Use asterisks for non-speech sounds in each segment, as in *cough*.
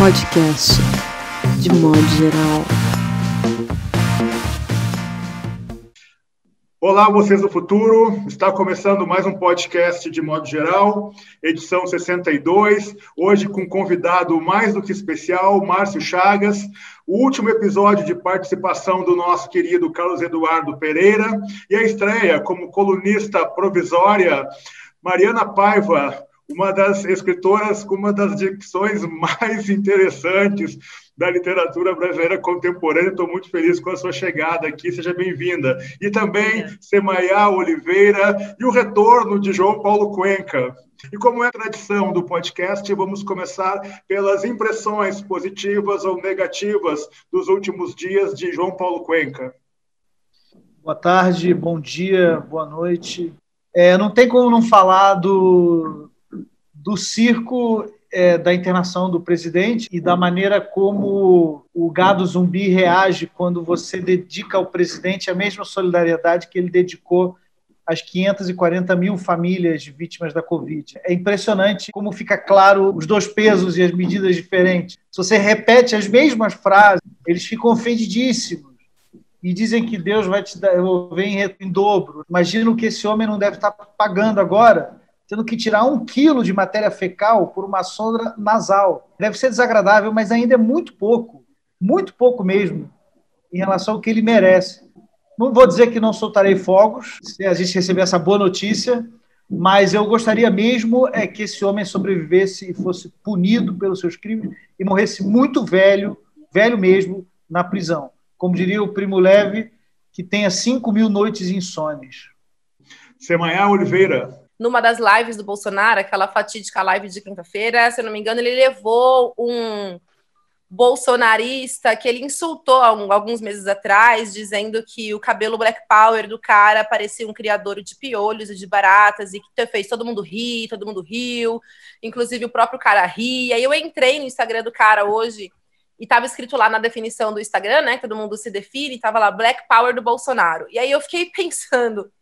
podcast, de modo geral. Olá, vocês do futuro. Está começando mais um podcast de modo geral, edição 62. Hoje com um convidado mais do que especial, Márcio Chagas. O último episódio de participação do nosso querido Carlos Eduardo Pereira e a estreia como colunista provisória Mariana Paiva, uma das escritoras com uma das dicções mais interessantes da literatura brasileira contemporânea. Estou muito feliz com a sua chegada aqui, seja bem-vinda. E também Semaiá Oliveira e o retorno de João Paulo Cuenca. E como é tradição do podcast, vamos começar pelas impressões positivas ou negativas dos últimos dias de João Paulo Cuenca. Boa tarde, bom dia, boa noite. É, não tem como não falar do, do circo é, da internação do presidente e da maneira como o gado zumbi reage quando você dedica ao presidente a mesma solidariedade que ele dedicou às 540 mil famílias vítimas da Covid. É impressionante como fica claro os dois pesos e as medidas diferentes. Se você repete as mesmas frases, eles ficam ofendidíssimos e dizem que Deus vai te vem em dobro. Imagino que esse homem não deve estar pagando agora tendo que tirar um quilo de matéria fecal por uma sonda nasal. Deve ser desagradável, mas ainda é muito pouco, muito pouco mesmo, em relação ao que ele merece. Não vou dizer que não soltarei fogos se a gente receber essa boa notícia, mas eu gostaria mesmo é que esse homem sobrevivesse e fosse punido pelos seus crimes e morresse muito velho, velho mesmo, na prisão. Como diria o Primo Leve, que tenha 5 mil noites insones. Semanhá Oliveira, numa das lives do Bolsonaro, aquela fatídica live de quinta-feira, se eu não me engano, ele levou um bolsonarista que ele insultou alguns meses atrás, dizendo que o cabelo Black Power do cara parecia um criador de piolhos e de baratas e que fez todo mundo rir, todo mundo riu, inclusive o próprio cara ria. E eu entrei no Instagram do cara hoje e estava escrito lá na definição do Instagram, né? Todo mundo se define, estava lá Black Power do Bolsonaro. E aí eu fiquei *laughs* pensando,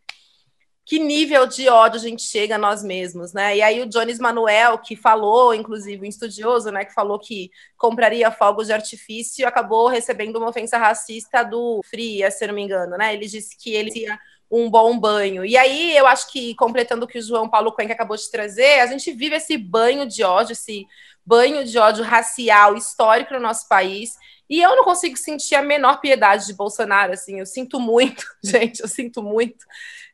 que nível de ódio a gente chega a nós mesmos, né? E aí o Jones Manuel, que falou, inclusive, um estudioso, né, que falou que compraria fogos de artifício, acabou recebendo uma ofensa racista do Fria, se não me engano, né? Ele disse que ele tinha um bom banho. E aí eu acho que, completando o que o João Paulo Cuenca acabou de trazer, a gente vive esse banho de ódio, esse banho de ódio racial histórico no nosso país, e eu não consigo sentir a menor piedade de Bolsonaro, assim, eu sinto muito, *laughs* gente, eu sinto muito.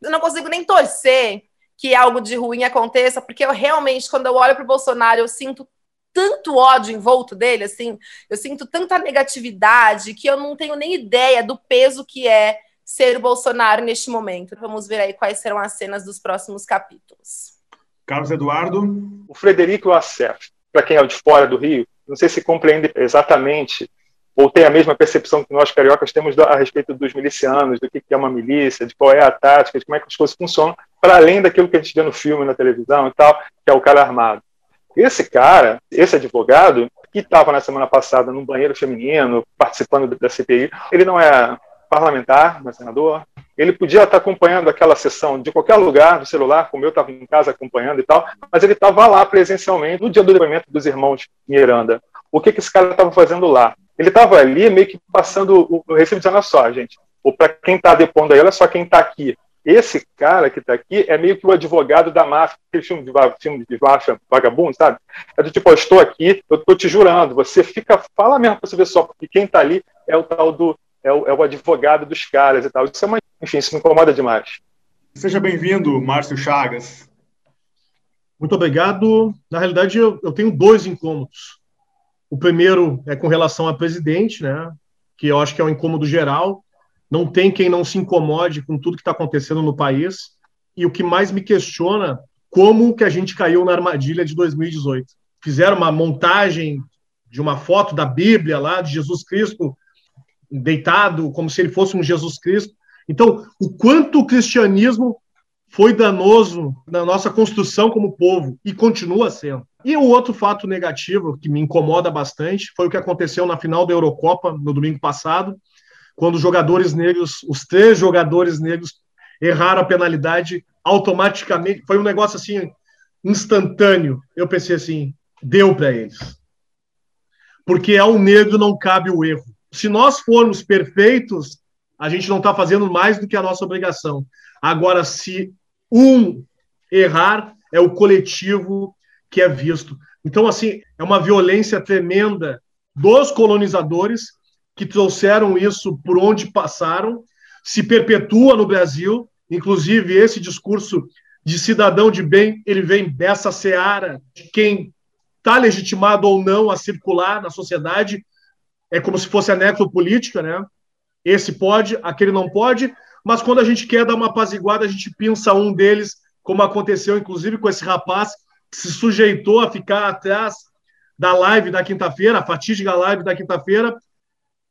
Eu não consigo nem torcer que algo de ruim aconteça, porque eu realmente, quando eu olho para o Bolsonaro, eu sinto tanto ódio em volta dele, assim, eu sinto tanta negatividade que eu não tenho nem ideia do peso que é ser o Bolsonaro neste momento. Vamos ver aí quais serão as cenas dos próximos capítulos. Carlos Eduardo. O Frederico Assef, para quem é de fora do Rio, não sei se compreende exatamente ou tem a mesma percepção que nós cariocas temos a respeito dos milicianos, do que é uma milícia, de qual é a tática, de como é que as coisas funcionam, para além daquilo que a gente vê no filme, na televisão e tal, que é o cara armado. Esse cara, esse advogado, que estava na semana passada no banheiro feminino, participando da CPI, ele não é parlamentar, não é senador, ele podia estar acompanhando aquela sessão de qualquer lugar, do celular, como eu estava em casa acompanhando e tal, mas ele estava lá presencialmente no dia do depoimento dos irmãos Miranda. O que, que esse cara estava fazendo lá? Ele estava ali meio que passando o, recibo dizendo, olha só, gente, ou para quem está depondo aí, olha só quem está aqui. Esse cara que está aqui é meio que o advogado da máfia, aquele filme de, filme de máfia vagabundo, sabe? É do tipo, eu estou aqui, eu estou te jurando, você fica, fala mesmo para você ver só, porque quem está ali é o tal do, é o, é o, advogado dos caras e tal. Isso é uma, enfim, isso me incomoda demais. Seja bem-vindo, Márcio Chagas. Muito obrigado. Na realidade, eu, eu tenho dois incômodos. O primeiro é com relação a presidente, né? Que eu acho que é um incômodo geral. Não tem quem não se incomode com tudo que está acontecendo no país. E o que mais me questiona, como que a gente caiu na armadilha de 2018? Fizeram uma montagem de uma foto da Bíblia lá de Jesus Cristo deitado como se ele fosse um Jesus Cristo. Então, o quanto o cristianismo foi danoso na nossa construção como povo e continua sendo. E o outro fato negativo que me incomoda bastante foi o que aconteceu na final da Eurocopa no domingo passado, quando os jogadores negros, os três jogadores negros, erraram a penalidade automaticamente. Foi um negócio assim instantâneo. Eu pensei assim, deu para eles. porque ao negro não cabe o erro. Se nós formos perfeitos, a gente não está fazendo mais do que a nossa obrigação. Agora, se um errar, é o coletivo que é visto. Então, assim, é uma violência tremenda dos colonizadores que trouxeram isso por onde passaram, se perpetua no Brasil, inclusive esse discurso de cidadão de bem, ele vem dessa seara de quem está legitimado ou não a circular na sociedade, é como se fosse a necropolítica, né? Esse pode, aquele não pode, mas quando a gente quer dar uma apaziguada, a gente pinça um deles, como aconteceu inclusive com esse rapaz que se sujeitou a ficar atrás da live da quinta-feira, a fatídica live da quinta-feira,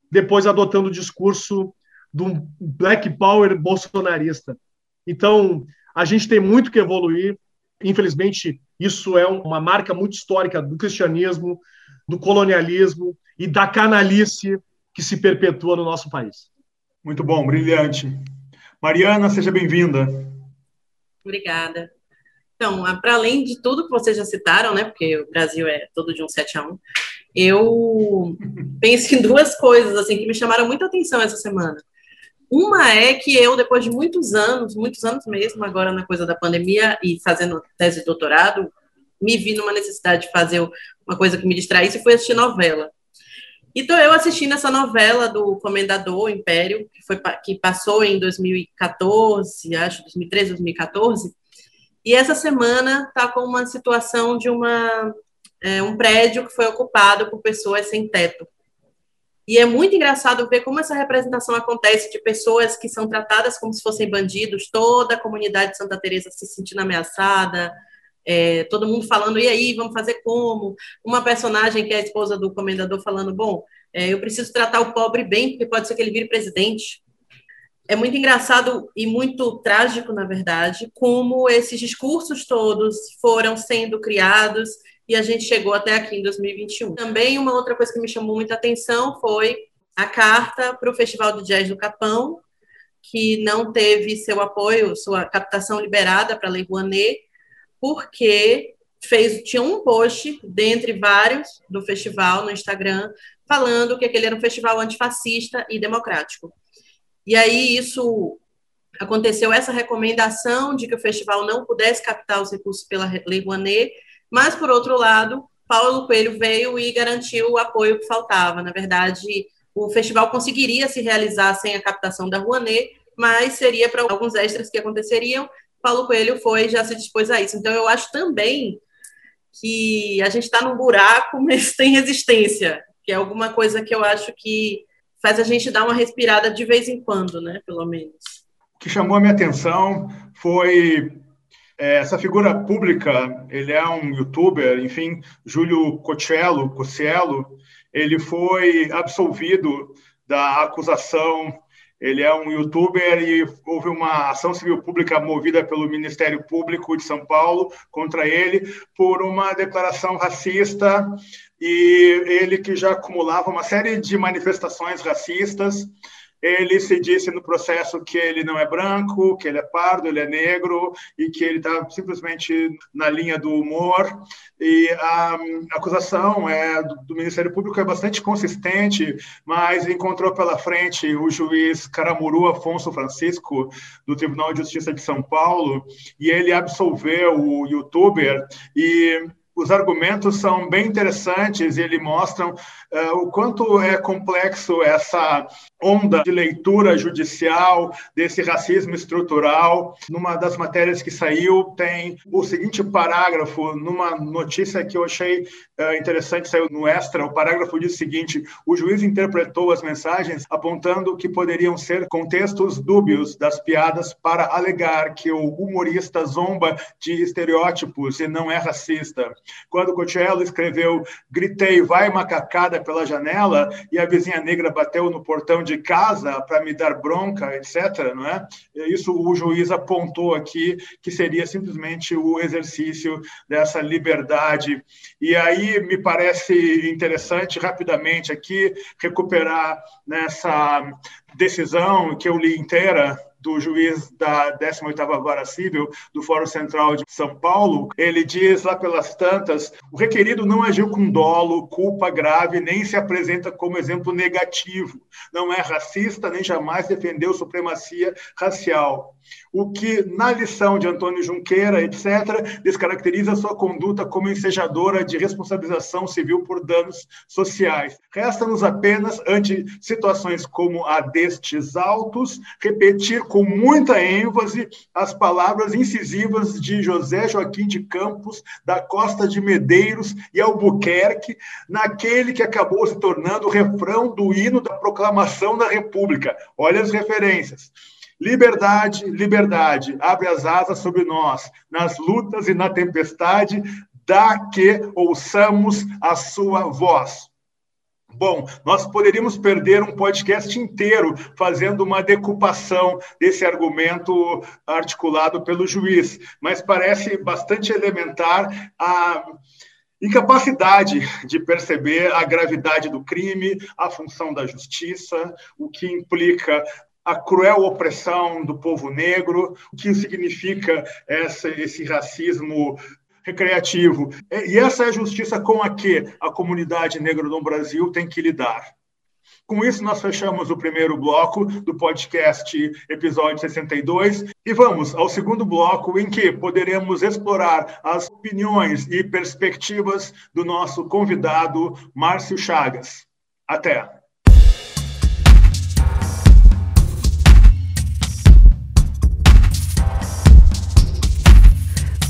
depois adotando o discurso do Black Power bolsonarista. Então, a gente tem muito que evoluir. Infelizmente, isso é uma marca muito histórica do cristianismo, do colonialismo e da canalice que se perpetua no nosso país. Muito bom, brilhante. Mariana, seja bem-vinda. Obrigada. Então, para além de tudo que vocês já citaram, né, porque o Brasil é todo de um 7 a 1, eu *laughs* penso em duas coisas assim que me chamaram muita atenção essa semana. Uma é que eu, depois de muitos anos, muitos anos mesmo, agora na coisa da pandemia e fazendo tese de doutorado, me vi numa necessidade de fazer uma coisa que me distraísse e foi assistir novela. Então, eu assistindo essa novela do Comendador Império, que, foi, que passou em 2014, acho, 2013, 2014, e essa semana está com uma situação de uma, é, um prédio que foi ocupado por pessoas sem teto. E é muito engraçado ver como essa representação acontece de pessoas que são tratadas como se fossem bandidos, toda a comunidade de Santa Teresa se sentindo ameaçada, é, todo mundo falando, e aí, vamos fazer como? Uma personagem que é a esposa do comendador falando, bom, é, eu preciso tratar o pobre bem, porque pode ser que ele vire presidente. É muito engraçado e muito trágico, na verdade, como esses discursos todos foram sendo criados e a gente chegou até aqui em 2021. Também uma outra coisa que me chamou muita atenção foi a carta para o Festival de Jazz do Capão, que não teve seu apoio, sua captação liberada para a Lei Rouanet, porque fez, tinha um post, dentre vários, do festival no Instagram, falando que aquele era um festival antifascista e democrático. E aí isso aconteceu essa recomendação de que o festival não pudesse captar os recursos pela Lei Rouanet, mas, por outro lado, Paulo Coelho veio e garantiu o apoio que faltava. Na verdade, o festival conseguiria se realizar sem a captação da Rouanet, mas seria para alguns extras que aconteceriam. Paulo Coelho foi já se dispôs a isso. Então, eu acho também que a gente está num buraco, *laughs* mas tem resistência, que é alguma coisa que eu acho que faz a gente dar uma respirada de vez em quando, né? Pelo menos. O que chamou a minha atenção foi é, essa figura pública, ele é um youtuber, enfim, Júlio Cocello, ele foi absolvido da acusação. Ele é um youtuber e houve uma ação civil pública movida pelo Ministério Público de São Paulo contra ele por uma declaração racista e ele que já acumulava uma série de manifestações racistas ele se disse no processo que ele não é branco, que ele é pardo, ele é negro e que ele está simplesmente na linha do humor. E a acusação é, do Ministério Público é bastante consistente, mas encontrou pela frente o juiz Caramuru Afonso Francisco, do Tribunal de Justiça de São Paulo, e ele absolveu o youtuber e os argumentos são bem interessantes e eles mostram uh, o quanto é complexo essa onda de leitura judicial desse racismo estrutural. Numa das matérias que saiu, tem o seguinte parágrafo, numa notícia que eu achei uh, interessante, saiu no Extra, o parágrafo diz o seguinte: o juiz interpretou as mensagens apontando que poderiam ser contextos dúbios das piadas para alegar que o humorista zomba de estereótipos e não é racista. Quando Cotiello escreveu Gritei, vai macacada pela janela, e a vizinha negra bateu no portão de casa para me dar bronca, etc., não é? Isso o juiz apontou aqui que seria simplesmente o exercício dessa liberdade. E aí me parece interessante, rapidamente aqui, recuperar nessa decisão que eu li inteira do juiz da 18ª Vara Civil do Fórum Central de São Paulo, ele diz lá pelas tantas, o requerido não agiu com dolo, culpa grave, nem se apresenta como exemplo negativo. Não é racista, nem jamais defendeu supremacia racial o que, na lição de Antônio Junqueira, etc., descaracteriza sua conduta como ensejadora de responsabilização civil por danos sociais. Resta-nos apenas, ante situações como a destes autos, repetir com muita ênfase as palavras incisivas de José Joaquim de Campos, da Costa de Medeiros e Albuquerque, naquele que acabou se tornando o refrão do hino da proclamação da República. Olha as referências. Liberdade, liberdade, abre as asas sobre nós, nas lutas e na tempestade, dá que ouçamos a sua voz. Bom, nós poderíamos perder um podcast inteiro fazendo uma decupação desse argumento articulado pelo juiz, mas parece bastante elementar a incapacidade de perceber a gravidade do crime, a função da justiça, o que implica a cruel opressão do povo negro, o que significa essa, esse racismo recreativo. E essa é a justiça com a que a comunidade negra no Brasil tem que lidar. Com isso, nós fechamos o primeiro bloco do podcast, episódio 62, e vamos ao segundo bloco, em que poderemos explorar as opiniões e perspectivas do nosso convidado, Márcio Chagas. Até!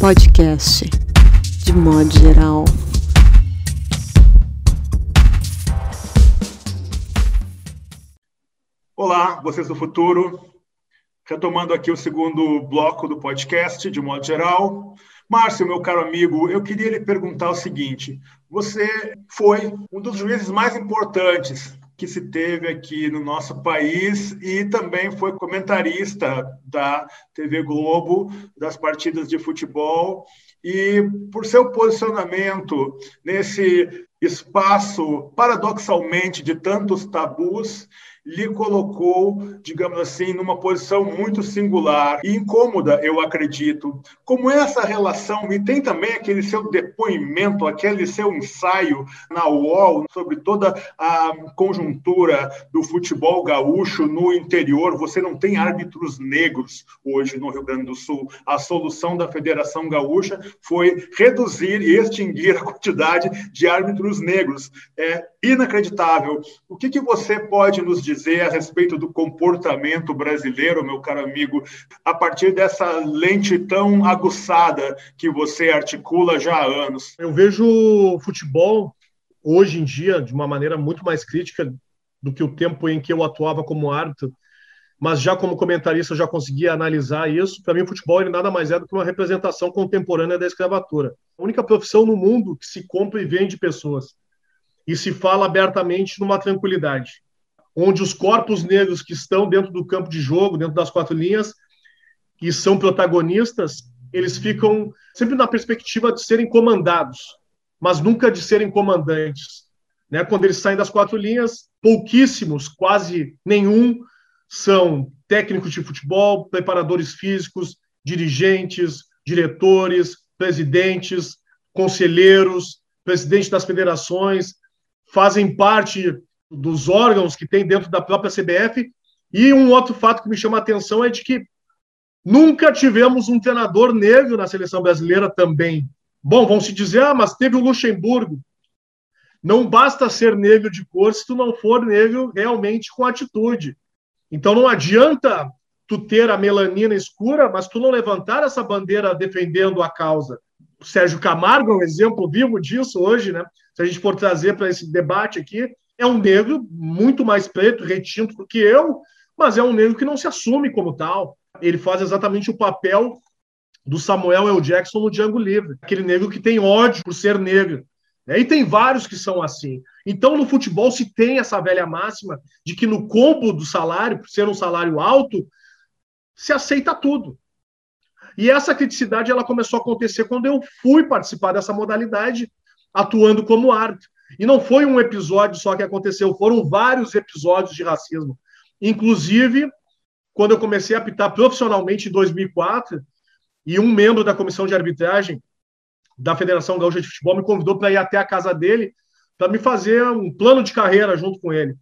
podcast, de modo geral. Olá, vocês do futuro. Retomando aqui o segundo bloco do podcast, de modo geral. Márcio, meu caro amigo, eu queria lhe perguntar o seguinte: você foi um dos juízes mais importantes que se teve aqui no nosso país e também foi comentarista da TV Globo, das partidas de futebol. E por seu posicionamento nesse espaço, paradoxalmente, de tantos tabus, lhe colocou, digamos assim, numa posição muito singular e incômoda, eu acredito. Como essa relação, e tem também aquele seu depoimento, aquele seu ensaio na UOL sobre toda a conjuntura do futebol gaúcho no interior. Você não tem árbitros negros hoje no Rio Grande do Sul. A solução da Federação Gaúcha foi reduzir e extinguir *laughs* a quantidade de árbitros negros. É inacreditável. O que, que você pode nos dizer? Dizer a respeito do comportamento brasileiro, meu caro amigo, a partir dessa lente tão aguçada que você articula já há anos? Eu vejo futebol hoje em dia de uma maneira muito mais crítica do que o tempo em que eu atuava como árbitro, mas já como comentarista eu já conseguia analisar isso. Para mim, o futebol ele nada mais é do que uma representação contemporânea da escravatura. A única profissão no mundo que se compra e vende pessoas e se fala abertamente numa tranquilidade onde os corpos negros que estão dentro do campo de jogo, dentro das quatro linhas, e são protagonistas, eles ficam sempre na perspectiva de serem comandados, mas nunca de serem comandantes. Né? Quando eles saem das quatro linhas, pouquíssimos, quase nenhum, são técnicos de futebol, preparadores físicos, dirigentes, diretores, presidentes, conselheiros, presidentes das federações, fazem parte dos órgãos que tem dentro da própria CBF. E um outro fato que me chama a atenção é de que nunca tivemos um treinador negro na seleção brasileira também. Bom, vão se dizer, ah, mas teve o Luxemburgo. Não basta ser negro de cor se tu não for negro realmente com atitude. Então não adianta tu ter a melanina escura, mas tu não levantar essa bandeira defendendo a causa. O Sérgio Camargo é um exemplo vivo disso hoje, né? Se a gente for trazer para esse debate aqui, é um negro muito mais preto, retinto do que eu, mas é um negro que não se assume como tal. Ele faz exatamente o papel do Samuel L. Jackson no Django Livre, aquele negro que tem ódio por ser negro. Né? E tem vários que são assim. Então, no futebol se tem essa velha máxima de que no combo do salário, por ser um salário alto, se aceita tudo. E essa criticidade ela começou a acontecer quando eu fui participar dessa modalidade, atuando como árbitro. E não foi um episódio só que aconteceu, foram vários episódios de racismo. Inclusive, quando eu comecei a apitar profissionalmente em 2004, e um membro da comissão de arbitragem da Federação Gaúcha de Futebol me convidou para ir até a casa dele para me fazer um plano de carreira junto com ele.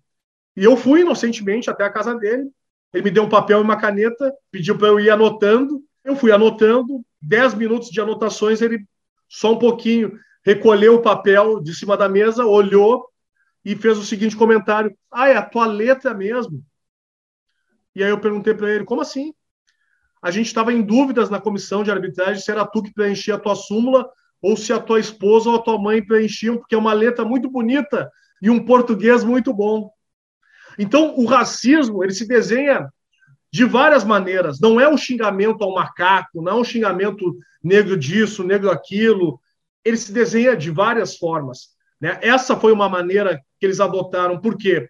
E eu fui inocentemente até a casa dele. Ele me deu um papel e uma caneta, pediu para eu ir anotando. Eu fui anotando, dez minutos de anotações, ele só um pouquinho recolheu o papel de cima da mesa, olhou e fez o seguinte comentário: Ah, é a tua letra mesmo. E aí eu perguntei para ele: Como assim? A gente estava em dúvidas na comissão de arbitragem se era tu que preenchia a tua súmula ou se a tua esposa ou a tua mãe preenchiam, porque é uma letra muito bonita e um português muito bom. Então, o racismo, ele se desenha de várias maneiras. Não é um xingamento ao macaco, não é um xingamento negro disso, negro aquilo. Ele se desenha de várias formas. Né? Essa foi uma maneira que eles adotaram. Por quê?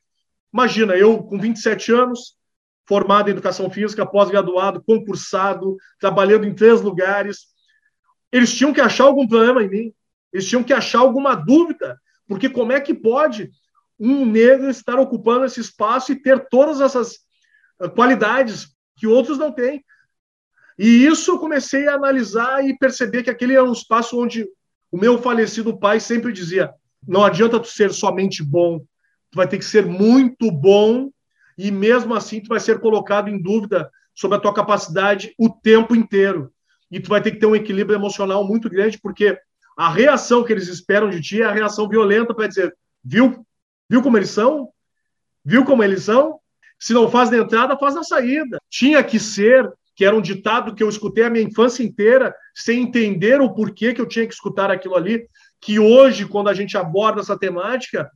Imagina, eu com 27 anos, formado em educação física, pós-graduado, concursado, trabalhando em três lugares, eles tinham que achar algum problema em mim. Eles tinham que achar alguma dúvida. Porque como é que pode um negro estar ocupando esse espaço e ter todas essas eh, qualidades que outros não têm? E isso eu comecei a analisar e perceber que aquele era um espaço onde o meu falecido pai sempre dizia: não adianta tu ser somente bom, tu vai ter que ser muito bom e mesmo assim tu vai ser colocado em dúvida sobre a tua capacidade o tempo inteiro e tu vai ter que ter um equilíbrio emocional muito grande, porque a reação que eles esperam de ti é a reação violenta para dizer, viu? Viu como eles são? Viu como eles são? Se não faz na entrada, faz na saída. Tinha que ser, que era um ditado que eu escutei a minha infância inteira, sem entender o porquê que eu tinha que escutar aquilo ali, que hoje, quando a gente aborda essa temática,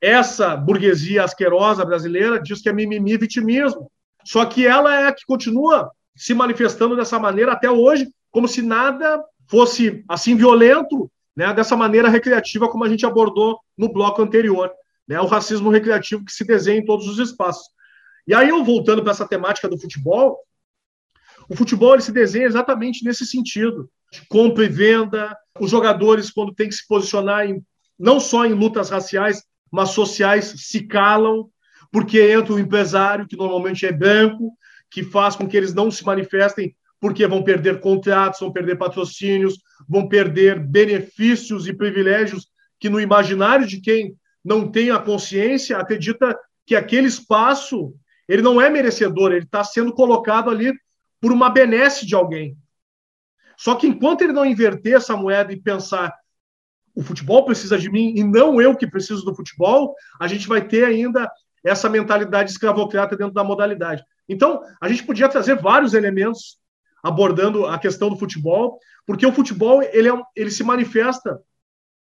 essa burguesia asquerosa brasileira diz que é mimimi vitimismo. Só que ela é a que continua se manifestando dessa maneira até hoje, como se nada fosse assim violento, né, dessa maneira recreativa como a gente abordou no bloco anterior, né, o racismo recreativo que se desenha em todos os espaços. E aí eu voltando para essa temática do futebol, o futebol ele se desenha exatamente nesse sentido, de compra e venda, os jogadores quando tem que se posicionar em, não só em lutas raciais, mas sociais se calam, porque entra o empresário que normalmente é branco, que faz com que eles não se manifestem porque vão perder contratos, vão perder patrocínios, vão perder benefícios e privilégios que no imaginário de quem não tem a consciência acredita que aquele espaço ele não é merecedor, ele está sendo colocado ali por uma benesse de alguém. Só que enquanto ele não inverter essa moeda e pensar o futebol precisa de mim e não eu que preciso do futebol, a gente vai ter ainda essa mentalidade escravocrata dentro da modalidade. Então, a gente podia trazer vários elementos abordando a questão do futebol, porque o futebol ele, é, ele se manifesta,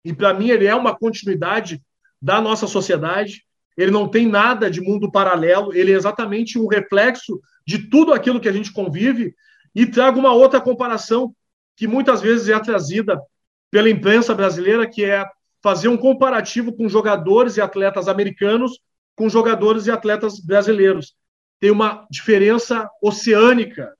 e para mim ele é uma continuidade da nossa sociedade, ele não tem nada de mundo paralelo, ele é exatamente um reflexo de tudo aquilo que a gente convive, e trago uma outra comparação que muitas vezes é trazida pela imprensa brasileira, que é fazer um comparativo com jogadores e atletas americanos com jogadores e atletas brasileiros tem uma diferença oceânica.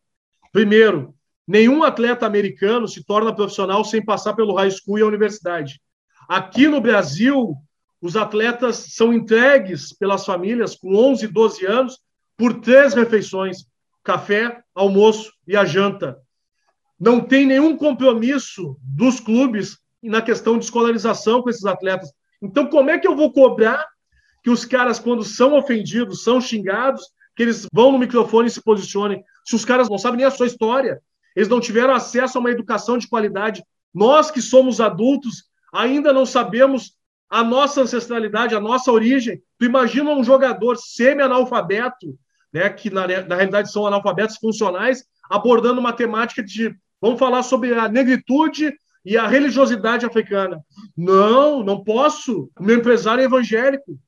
Primeiro, nenhum atleta americano se torna profissional sem passar pelo high school e a universidade. Aqui no Brasil, os atletas são entregues pelas famílias com 11, 12 anos por três refeições: café, almoço e a janta. Não tem nenhum compromisso dos clubes na questão de escolarização com esses atletas. Então, como é que eu vou cobrar que os caras, quando são ofendidos, são xingados, que eles vão no microfone e se posicionem. Se os caras não sabem nem a sua história, eles não tiveram acesso a uma educação de qualidade. Nós que somos adultos ainda não sabemos a nossa ancestralidade, a nossa origem. Tu imagina um jogador semi-analfabeto, né, que na, na realidade são analfabetos funcionais, abordando uma temática de vamos falar sobre a negritude e a religiosidade africana. Não, não posso. Meu empresário é evangélico.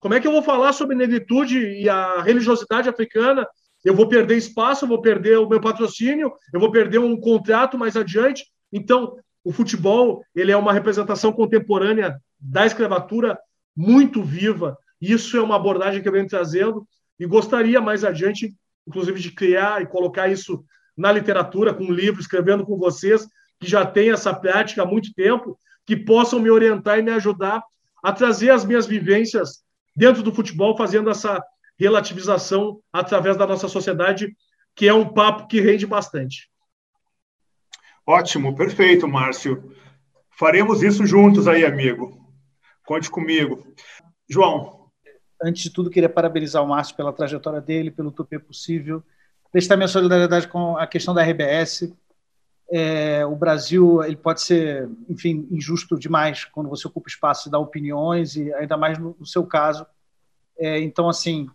Como é que eu vou falar sobre negritude e a religiosidade africana? Eu vou perder espaço, eu vou perder o meu patrocínio, eu vou perder um contrato mais adiante. Então, o futebol ele é uma representação contemporânea da escravatura muito viva. Isso é uma abordagem que eu venho trazendo e gostaria mais adiante, inclusive, de criar e colocar isso na literatura, com um livro, escrevendo com vocês, que já têm essa prática há muito tempo, que possam me orientar e me ajudar a trazer as minhas vivências dentro do futebol, fazendo essa, relativização através da nossa sociedade, que é um papo que rende bastante. Ótimo, perfeito, Márcio. Faremos isso juntos aí, amigo. Conte comigo. João. Antes de tudo, queria parabenizar o Márcio pela trajetória dele, pelo Tupê Possível. Prestar minha solidariedade com a questão da RBS. É, o Brasil ele pode ser, enfim, injusto demais quando você ocupa espaço e dá opiniões, e ainda mais no, no seu caso. É, então, assim,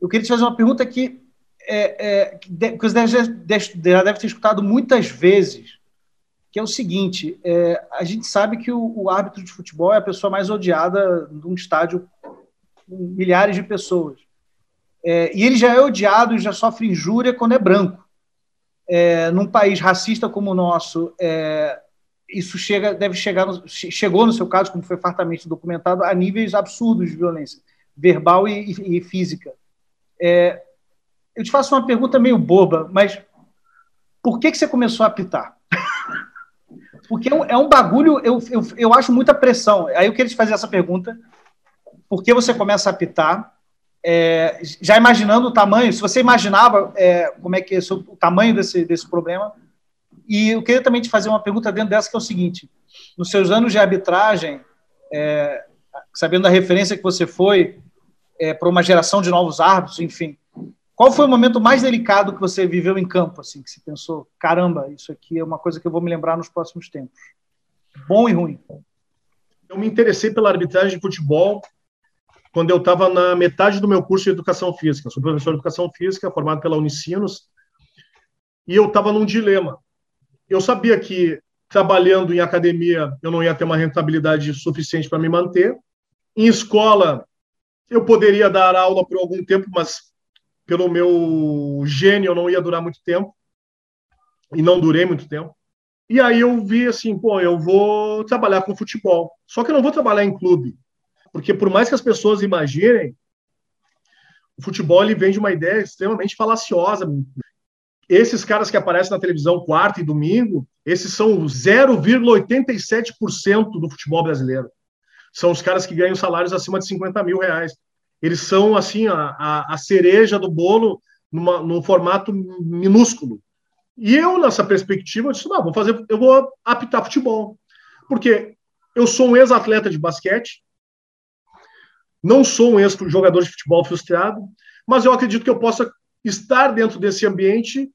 eu queria te fazer uma pergunta que, é, é, que você deve, deve, ter escutado muitas vezes, que é o seguinte: é, a gente sabe que o, o, árbitro de futebol é a pessoa mais odiada de um estádio milhares de pessoas. É, e ele já é odiado e já sofre injúria quando é branco. É, num país racista como o nosso, é, isso chega, deve chegar, no, chegou no seu caso, como foi fartamente documentado, a níveis absurdos de violência verbal e, e, e física. É, eu te faço uma pergunta meio boba, mas por que, que você começou a apitar? *laughs* Porque é um, é um bagulho, eu, eu, eu acho muita pressão. Aí eu queria te fazer essa pergunta. Por que você começa a apitar? É, já imaginando o tamanho, se você imaginava é, como é que é o tamanho desse, desse problema. E eu queria também te fazer uma pergunta dentro dessa, que é o seguinte: nos seus anos de arbitragem, é, sabendo da referência que você foi, é, para uma geração de novos árbitros, enfim. Qual foi o momento mais delicado que você viveu em campo, assim, que você pensou, caramba, isso aqui é uma coisa que eu vou me lembrar nos próximos tempos? Bom e ruim. Eu me interessei pela arbitragem de futebol quando eu estava na metade do meu curso de educação física. Sou professor de educação física, formado pela Unicinos, e eu estava num dilema. Eu sabia que trabalhando em academia eu não ia ter uma rentabilidade suficiente para me manter. Em escola eu poderia dar aula por algum tempo, mas pelo meu gênio eu não ia durar muito tempo. E não durei muito tempo. E aí eu vi assim, pô, eu vou trabalhar com futebol. Só que eu não vou trabalhar em clube. Porque por mais que as pessoas imaginem, o futebol ele vem de uma ideia extremamente falaciosa. Esses caras que aparecem na televisão quarta e domingo, esses são 0,87% do futebol brasileiro são os caras que ganham salários acima de 50 mil reais. Eles são, assim, a, a, cereja do bolo numa, num formato minúsculo. E eu, nessa perspectiva, eu disse, não, vou fazer, eu vou apitar futebol. Porque eu sou um ex-atleta de basquete, não sou um ex-jogador de futebol frustrado, mas eu acredito que eu possa estar dentro desse ambiente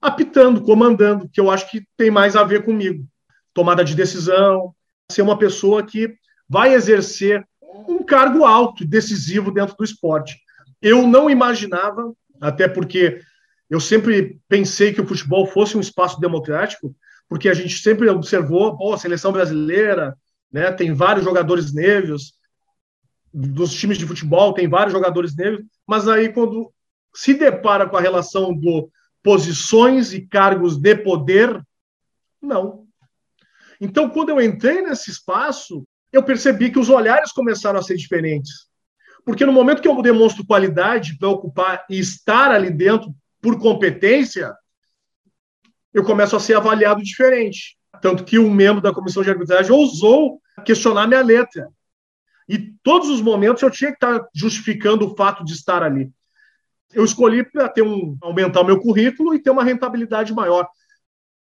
apitando, comandando, que eu acho que tem mais a ver comigo. Tomada de decisão, ser uma pessoa que vai exercer um cargo alto e decisivo dentro do esporte. Eu não imaginava, até porque eu sempre pensei que o futebol fosse um espaço democrático, porque a gente sempre observou, pô, a seleção brasileira, né, tem vários jogadores negros, dos times de futebol tem vários jogadores negros, mas aí quando se depara com a relação do posições e cargos de poder, não. Então, quando eu entrei nesse espaço, eu percebi que os olhares começaram a ser diferentes. Porque no momento que eu demonstro qualidade para ocupar e estar ali dentro por competência, eu começo a ser avaliado diferente. Tanto que um membro da comissão de arbitragem ousou questionar minha letra. E todos os momentos eu tinha que estar justificando o fato de estar ali. Eu escolhi para ter um aumentar o meu currículo e ter uma rentabilidade maior.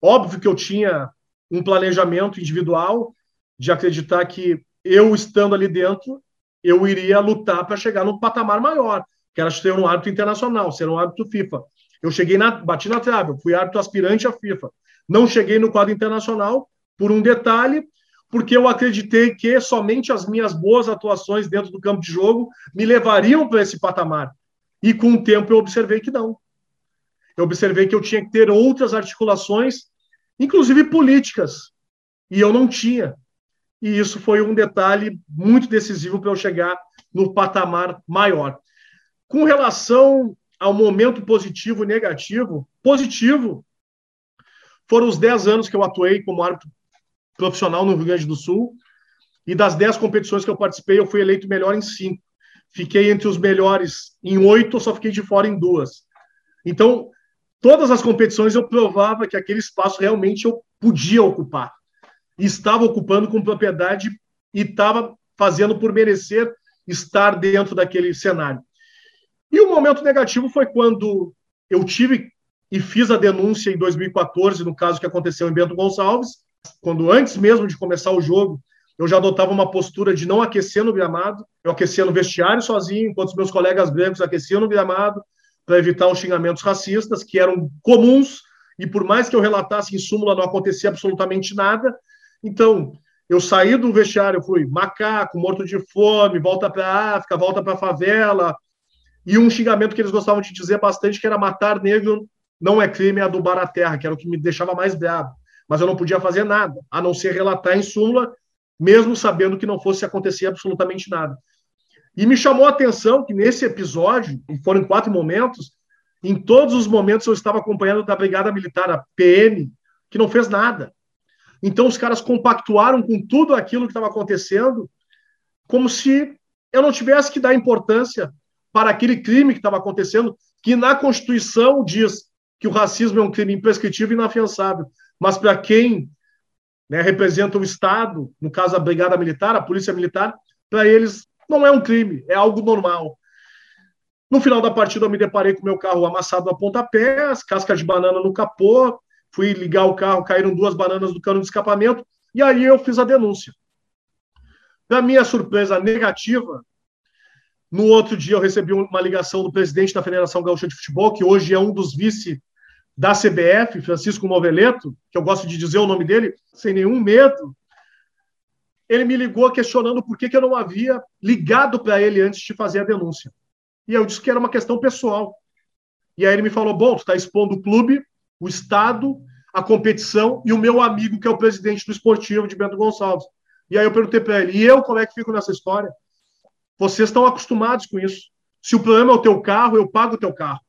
Óbvio que eu tinha um planejamento individual, de acreditar que eu estando ali dentro, eu iria lutar para chegar num patamar maior, que era ser um árbitro internacional, ser um árbitro FIFA. Eu cheguei na, bati na trave, fui árbitro aspirante à FIFA. Não cheguei no quadro internacional por um detalhe, porque eu acreditei que somente as minhas boas atuações dentro do campo de jogo me levariam para esse patamar. E com o tempo eu observei que não. Eu observei que eu tinha que ter outras articulações, inclusive políticas, e eu não tinha e isso foi um detalhe muito decisivo para eu chegar no patamar maior. Com relação ao momento positivo e negativo, positivo foram os 10 anos que eu atuei como árbitro profissional no Rio Grande do Sul, e das 10 competições que eu participei, eu fui eleito melhor em cinco. Fiquei entre os melhores em oito, só fiquei de fora em duas. Então, todas as competições eu provava que aquele espaço realmente eu podia ocupar estava ocupando com propriedade e estava fazendo por merecer estar dentro daquele cenário. E o momento negativo foi quando eu tive e fiz a denúncia em 2014, no caso que aconteceu em Bento Gonçalves, quando antes mesmo de começar o jogo, eu já adotava uma postura de não aquecer no gramado, eu aquecia no vestiário sozinho, enquanto os meus colegas brancos aqueciam no gramado, para evitar os xingamentos racistas, que eram comuns, e por mais que eu relatasse em súmula, não acontecia absolutamente nada. Então, eu saí do vestiário, fui macaco, morto de fome, volta para a África, volta para a favela, e um xingamento que eles gostavam de dizer bastante, que era matar negro não é crime, é adubar a terra, que era o que me deixava mais bravo. Mas eu não podia fazer nada, a não ser relatar em súmula, mesmo sabendo que não fosse acontecer absolutamente nada. E me chamou a atenção que nesse episódio, foram quatro momentos, em todos os momentos eu estava acompanhando da Brigada Militar, a PM, que não fez nada. Então os caras compactuaram com tudo aquilo que estava acontecendo, como se eu não tivesse que dar importância para aquele crime que estava acontecendo, que na Constituição diz que o racismo é um crime imprescritível e inafiançável. Mas para quem né, representa o Estado, no caso a Brigada Militar, a Polícia Militar, para eles não é um crime, é algo normal. No final da partida, eu me deparei com meu carro amassado a pontapés, casca de banana no capô, fui ligar o carro, caíram duas bananas do cano de escapamento, e aí eu fiz a denúncia. Para minha surpresa negativa, no outro dia eu recebi uma ligação do presidente da Federação Gaúcha de Futebol, que hoje é um dos vice da CBF, Francisco Noveleto, que eu gosto de dizer o nome dele sem nenhum medo, ele me ligou questionando por que, que eu não havia ligado para ele antes de fazer a denúncia. E eu disse que era uma questão pessoal. E aí ele me falou: bom, tu está expondo o clube, o Estado, a competição e o meu amigo, que é o presidente do esportivo de Bento Gonçalves. E aí eu perguntei para ele: e eu como é que fico nessa história? Vocês estão acostumados com isso. Se o problema é o teu carro, eu pago o teu carro.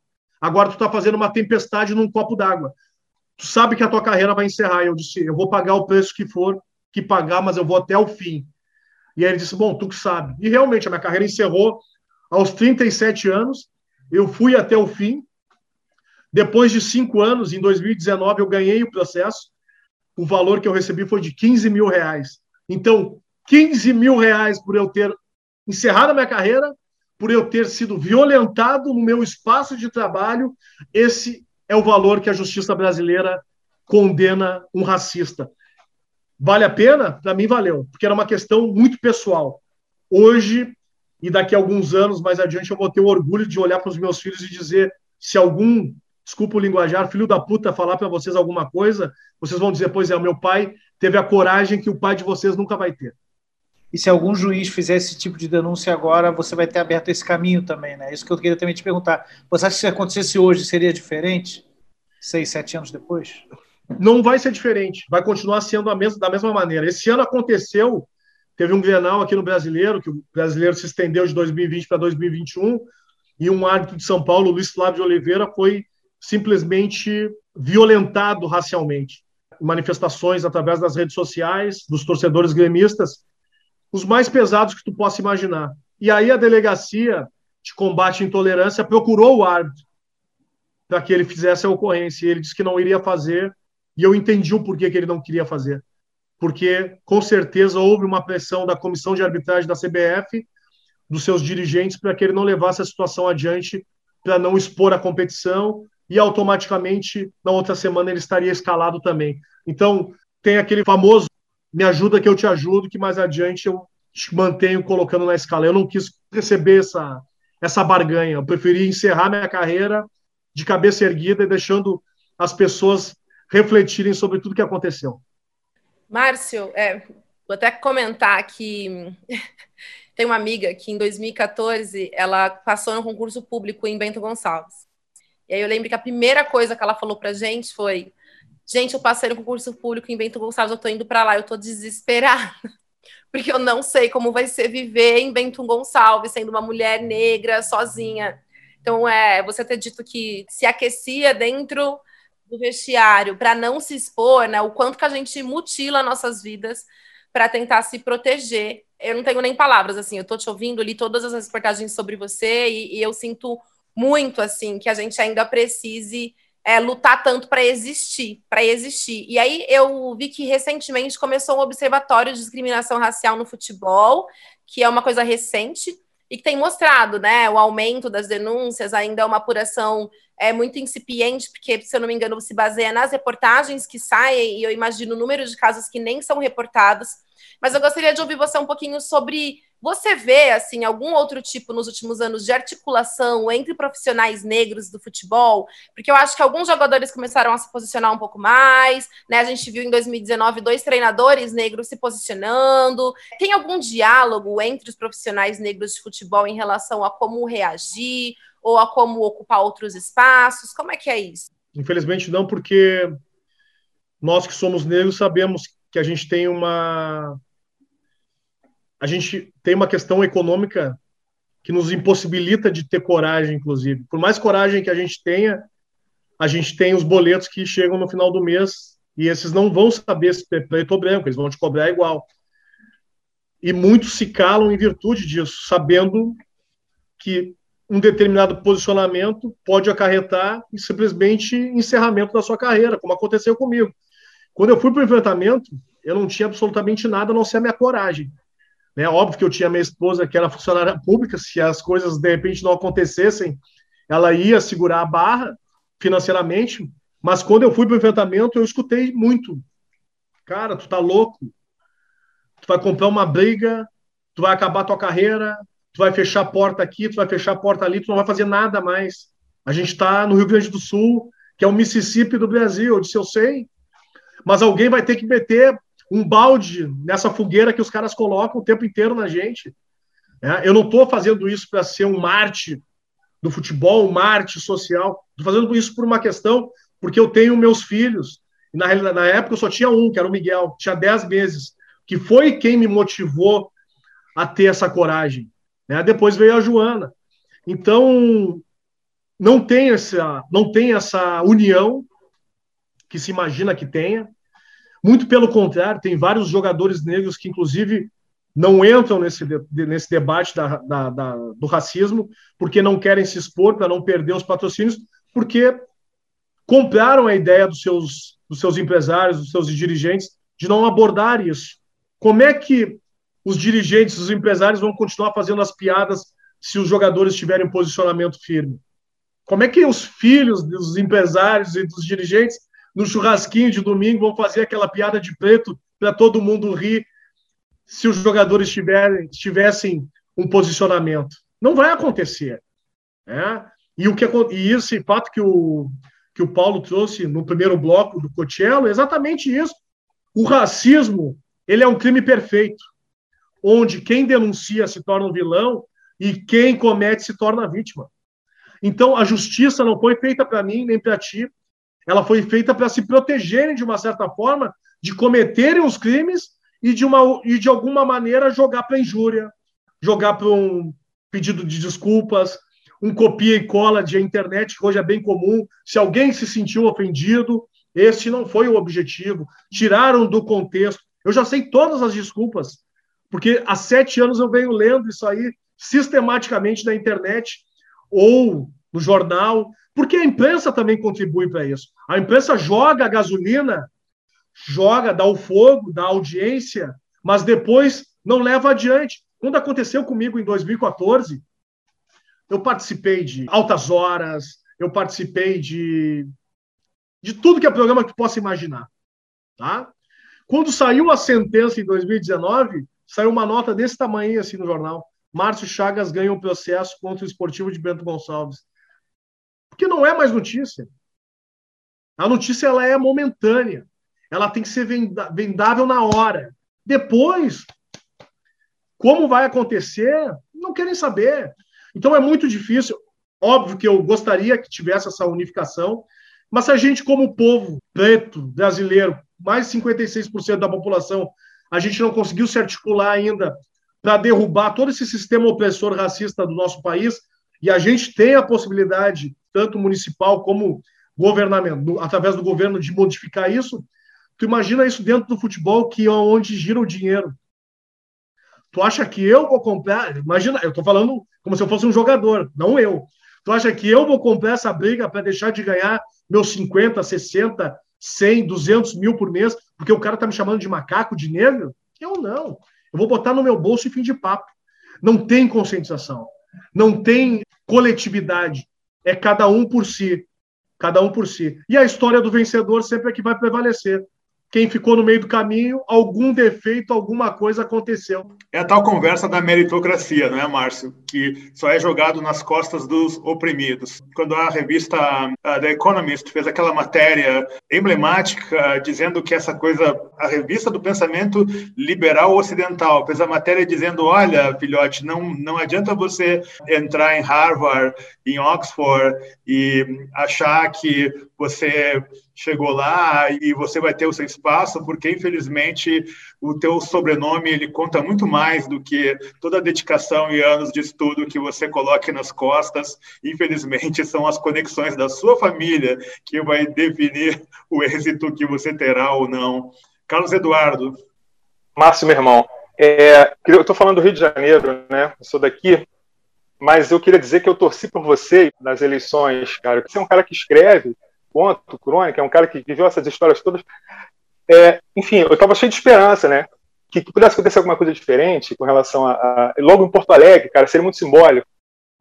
Agora tu está fazendo uma tempestade num copo d'água. Tu sabe que a tua carreira vai encerrar. Eu disse, eu vou pagar o preço que for que pagar, mas eu vou até o fim. E aí ele disse, bom, tu que sabe. E realmente a minha carreira encerrou aos 37 anos. Eu fui até o fim. Depois de cinco anos, em 2019, eu ganhei o processo. O valor que eu recebi foi de 15 mil reais. Então, 15 mil reais por eu ter encerrado a minha carreira por eu ter sido violentado no meu espaço de trabalho, esse é o valor que a justiça brasileira condena um racista. Vale a pena? Para mim, valeu, porque era uma questão muito pessoal. Hoje, e daqui a alguns anos mais adiante, eu vou ter o orgulho de olhar para os meus filhos e dizer: se algum, desculpa o linguajar, filho da puta falar para vocês alguma coisa, vocês vão dizer: pois é, meu pai teve a coragem que o pai de vocês nunca vai ter. E se algum juiz fizer esse tipo de denúncia agora, você vai ter aberto esse caminho também, né? Isso que eu queria também te perguntar. Você acha que se acontecesse hoje seria diferente? Seis, sete anos depois? Não vai ser diferente. Vai continuar sendo mesma, da mesma maneira. Esse ano aconteceu, teve um Grenal aqui no Brasileiro, que o Brasileiro se estendeu de 2020 para 2021, e um árbitro de São Paulo, Luiz Flávio de Oliveira, foi simplesmente violentado racialmente. Manifestações através das redes sociais, dos torcedores gremistas, os mais pesados que tu possa imaginar. E aí a delegacia de combate à intolerância procurou o árbitro para que ele fizesse a ocorrência. E ele disse que não iria fazer, e eu entendi o porquê que ele não queria fazer. Porque, com certeza, houve uma pressão da comissão de arbitragem da CBF, dos seus dirigentes, para que ele não levasse a situação adiante, para não expor a competição, e automaticamente, na outra semana, ele estaria escalado também. Então, tem aquele famoso me ajuda que eu te ajudo, que mais adiante eu te mantenho colocando na escala. Eu não quis receber essa, essa barganha, eu preferi encerrar minha carreira de cabeça erguida e deixando as pessoas refletirem sobre tudo que aconteceu. Márcio, é, vou até comentar que *laughs* tem uma amiga que em 2014 ela passou no concurso público em Bento Gonçalves. E aí eu lembro que a primeira coisa que ela falou pra gente foi: Gente, eu passei no concurso público em Bento Gonçalves, eu tô indo para lá, eu tô desesperada. *laughs* Porque eu não sei como vai ser viver em Bento Gonçalves, sendo uma mulher negra, sozinha. Então, é, você ter dito que se aquecia dentro do vestiário para não se expor, né? O quanto que a gente mutila nossas vidas para tentar se proteger. Eu não tenho nem palavras, assim, eu tô te ouvindo, li todas as reportagens sobre você e, e eu sinto muito, assim, que a gente ainda precise é, lutar tanto para existir, para existir. E aí eu vi que recentemente começou um observatório de discriminação racial no futebol, que é uma coisa recente. e que tem mostrado, né, o aumento das denúncias, ainda é uma apuração é muito incipiente, porque, se eu não me engano, se baseia nas reportagens que saem, e eu imagino o número de casos que nem são reportados. Mas eu gostaria de ouvir você um pouquinho sobre você vê assim algum outro tipo nos últimos anos de articulação entre profissionais negros do futebol? Porque eu acho que alguns jogadores começaram a se posicionar um pouco mais, né? A gente viu em 2019 dois treinadores negros se posicionando. Tem algum diálogo entre os profissionais negros de futebol em relação a como reagir ou a como ocupar outros espaços? Como é que é isso? Infelizmente não, porque nós que somos negros sabemos que a gente tem uma a gente tem uma questão econômica que nos impossibilita de ter coragem, inclusive. Por mais coragem que a gente tenha, a gente tem os boletos que chegam no final do mês e esses não vão saber se é preto ou branco, eles vão te cobrar igual. E muitos se calam em virtude disso, sabendo que um determinado posicionamento pode acarretar simplesmente encerramento da sua carreira, como aconteceu comigo. Quando eu fui para o enfrentamento, eu não tinha absolutamente nada a não ser a minha coragem. Né? Óbvio que eu tinha minha esposa que era funcionária pública, se as coisas de repente não acontecessem, ela ia segurar a barra financeiramente, mas quando eu fui para o enfrentamento, eu escutei muito. Cara, tu tá louco. Tu vai comprar uma briga, tu vai acabar tua carreira, tu vai fechar a porta aqui, tu vai fechar a porta ali, tu não vai fazer nada mais. A gente está no Rio Grande do Sul, que é o Mississippi do Brasil. Eu disse, eu sei, mas alguém vai ter que meter um balde nessa fogueira que os caras colocam o tempo inteiro na gente. É, eu não estou fazendo isso para ser um Marte do futebol, um Marte social. Estou fazendo isso por uma questão, porque eu tenho meus filhos. Na, na época eu só tinha um, que era o Miguel, tinha 10 meses, que foi quem me motivou a ter essa coragem. Né? Depois veio a Joana. Então, não tem essa, não tem essa união que se imagina que tenha. Muito pelo contrário, tem vários jogadores negros que, inclusive, não entram nesse, nesse debate da, da, da, do racismo, porque não querem se expor para não perder os patrocínios, porque compraram a ideia dos seus, dos seus empresários, dos seus dirigentes, de não abordar isso. Como é que os dirigentes, os empresários vão continuar fazendo as piadas se os jogadores tiverem posicionamento firme? Como é que os filhos dos empresários e dos dirigentes no churrasquinho de domingo vão fazer aquela piada de preto para todo mundo rir se os jogadores tiverem, tivessem um posicionamento. Não vai acontecer. Né? E, o que, e esse fato que o, que o Paulo trouxe no primeiro bloco do Cotiello é exatamente isso. O racismo ele é um crime perfeito, onde quem denuncia se torna um vilão e quem comete se torna vítima. Então, a justiça não foi feita para mim nem para ti, ela foi feita para se protegerem de uma certa forma de cometerem os crimes e de, uma, e de alguma maneira jogar para injúria, jogar para um pedido de desculpas, um copia e cola de internet, que hoje é bem comum. Se alguém se sentiu ofendido, esse não foi o objetivo. Tiraram do contexto. Eu já sei todas as desculpas, porque há sete anos eu venho lendo isso aí sistematicamente na internet ou no jornal, porque a imprensa também contribui para isso. A imprensa joga a gasolina, joga, dá o fogo, dá audiência, mas depois não leva adiante. Quando aconteceu comigo em 2014, eu participei de altas horas, eu participei de de tudo que é programa que possa imaginar, tá? Quando saiu a sentença em 2019, saiu uma nota desse tamanho assim no jornal. Márcio Chagas ganha um processo contra o esportivo de Bento Gonçalves porque não é mais notícia. A notícia ela é momentânea. Ela tem que ser vendável na hora. Depois, como vai acontecer, não querem saber. Então é muito difícil. Óbvio que eu gostaria que tivesse essa unificação, mas se a gente, como povo preto brasileiro, mais de 56% da população, a gente não conseguiu se articular ainda para derrubar todo esse sistema opressor racista do nosso país, e a gente tem a possibilidade tanto municipal como governamental, através do governo, de modificar isso. Tu imagina isso dentro do futebol, que é onde gira o dinheiro. Tu acha que eu vou comprar? Imagina, eu estou falando como se eu fosse um jogador, não eu. Tu acha que eu vou comprar essa briga para deixar de ganhar meus 50, 60, 100, 200 mil por mês, porque o cara está me chamando de macaco, de negro? Eu não. Eu vou botar no meu bolso e fim de papo. Não tem conscientização, não tem coletividade. É cada um por si, cada um por si. E a história do vencedor sempre é que vai prevalecer quem ficou no meio do caminho, algum defeito, alguma coisa aconteceu. É a tal conversa da meritocracia, não é, Márcio? Que só é jogado nas costas dos oprimidos. Quando a revista The Economist fez aquela matéria emblemática dizendo que essa coisa, a revista do pensamento liberal ocidental, fez a matéria dizendo: olha, filhote, não, não adianta você entrar em Harvard, em Oxford e achar que você chegou lá e você vai ter o seu espaço, porque infelizmente o teu sobrenome ele conta muito mais do que toda a dedicação e anos de estudo que você coloque nas costas. Infelizmente são as conexões da sua família que vai definir o êxito que você terá ou não. Carlos Eduardo. Márcio, meu irmão, é, eu estou falando do Rio de Janeiro, né? Eu sou daqui, mas eu queria dizer que eu torci por você nas eleições, cara. Você é um cara que escreve conto, crônica, é um cara que viveu essas histórias todas. É, enfim, eu estava cheio de esperança, né? Que, que, pudesse acontecer alguma coisa diferente com relação a, a, Logo em Porto Alegre, cara, seria muito simbólico.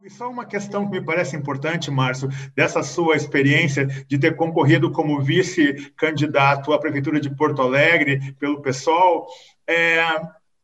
E só uma questão que me parece importante, Márcio, dessa sua experiência de ter concorrido como vice-candidato à Prefeitura de Porto Alegre pelo PSOL. É,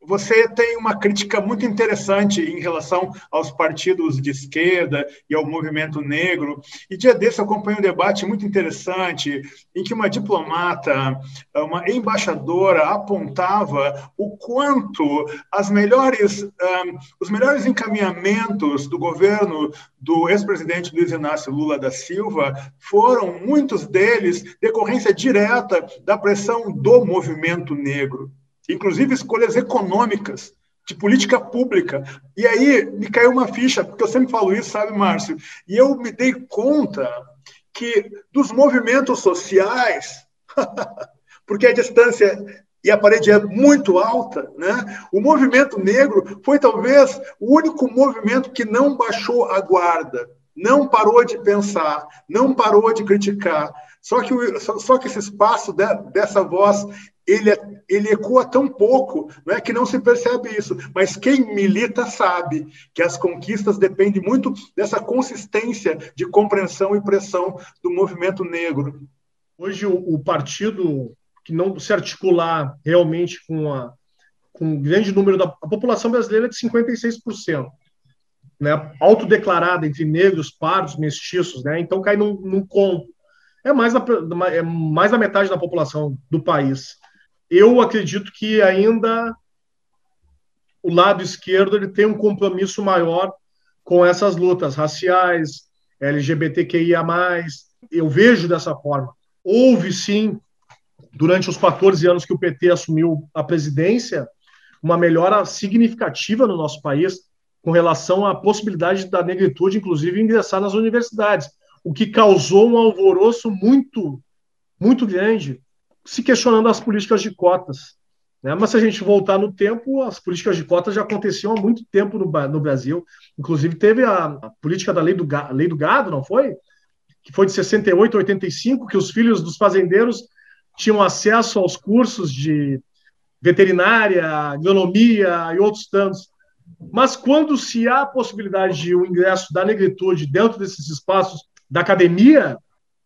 você tem uma crítica muito interessante em relação aos partidos de esquerda e ao movimento negro. E dia desse eu acompanhei um debate muito interessante em que uma diplomata, uma embaixadora, apontava o quanto as melhores, um, os melhores encaminhamentos do governo do ex-presidente Luiz Inácio Lula da Silva foram, muitos deles, decorrência direta da pressão do movimento negro inclusive escolhas econômicas, de política pública. E aí me caiu uma ficha, porque eu sempre falo isso, sabe, Márcio? E eu me dei conta que dos movimentos sociais, *laughs* porque a distância e a parede é muito alta, né? O movimento negro foi talvez o único movimento que não baixou a guarda, não parou de pensar, não parou de criticar. Só que, só que esse espaço de, dessa voz ele, é, ele ecoa tão pouco não é que não se percebe isso. Mas quem milita sabe que as conquistas dependem muito dessa consistência de compreensão e pressão do movimento negro. Hoje, o, o partido que não se articular realmente com, a, com um grande número da população brasileira é de 56%. Né, autodeclarada entre negros, pardos, mestiços, né, então cai num, num. É mais, da, é mais da metade da população do país eu acredito que ainda o lado esquerdo ele tem um compromisso maior com essas lutas raciais, LGBTQIA+. Eu vejo dessa forma. Houve, sim, durante os 14 anos que o PT assumiu a presidência, uma melhora significativa no nosso país com relação à possibilidade da negritude, inclusive, ingressar nas universidades, o que causou um alvoroço muito, muito grande se questionando as políticas de cotas. Né? Mas se a gente voltar no tempo, as políticas de cotas já aconteciam há muito tempo no, no Brasil. Inclusive, teve a, a política da lei do, lei do gado, não foi? Que foi de 68 a 85, que os filhos dos fazendeiros tinham acesso aos cursos de veterinária, agronomia e outros tantos. Mas quando se há a possibilidade de o um ingresso da negritude dentro desses espaços da academia,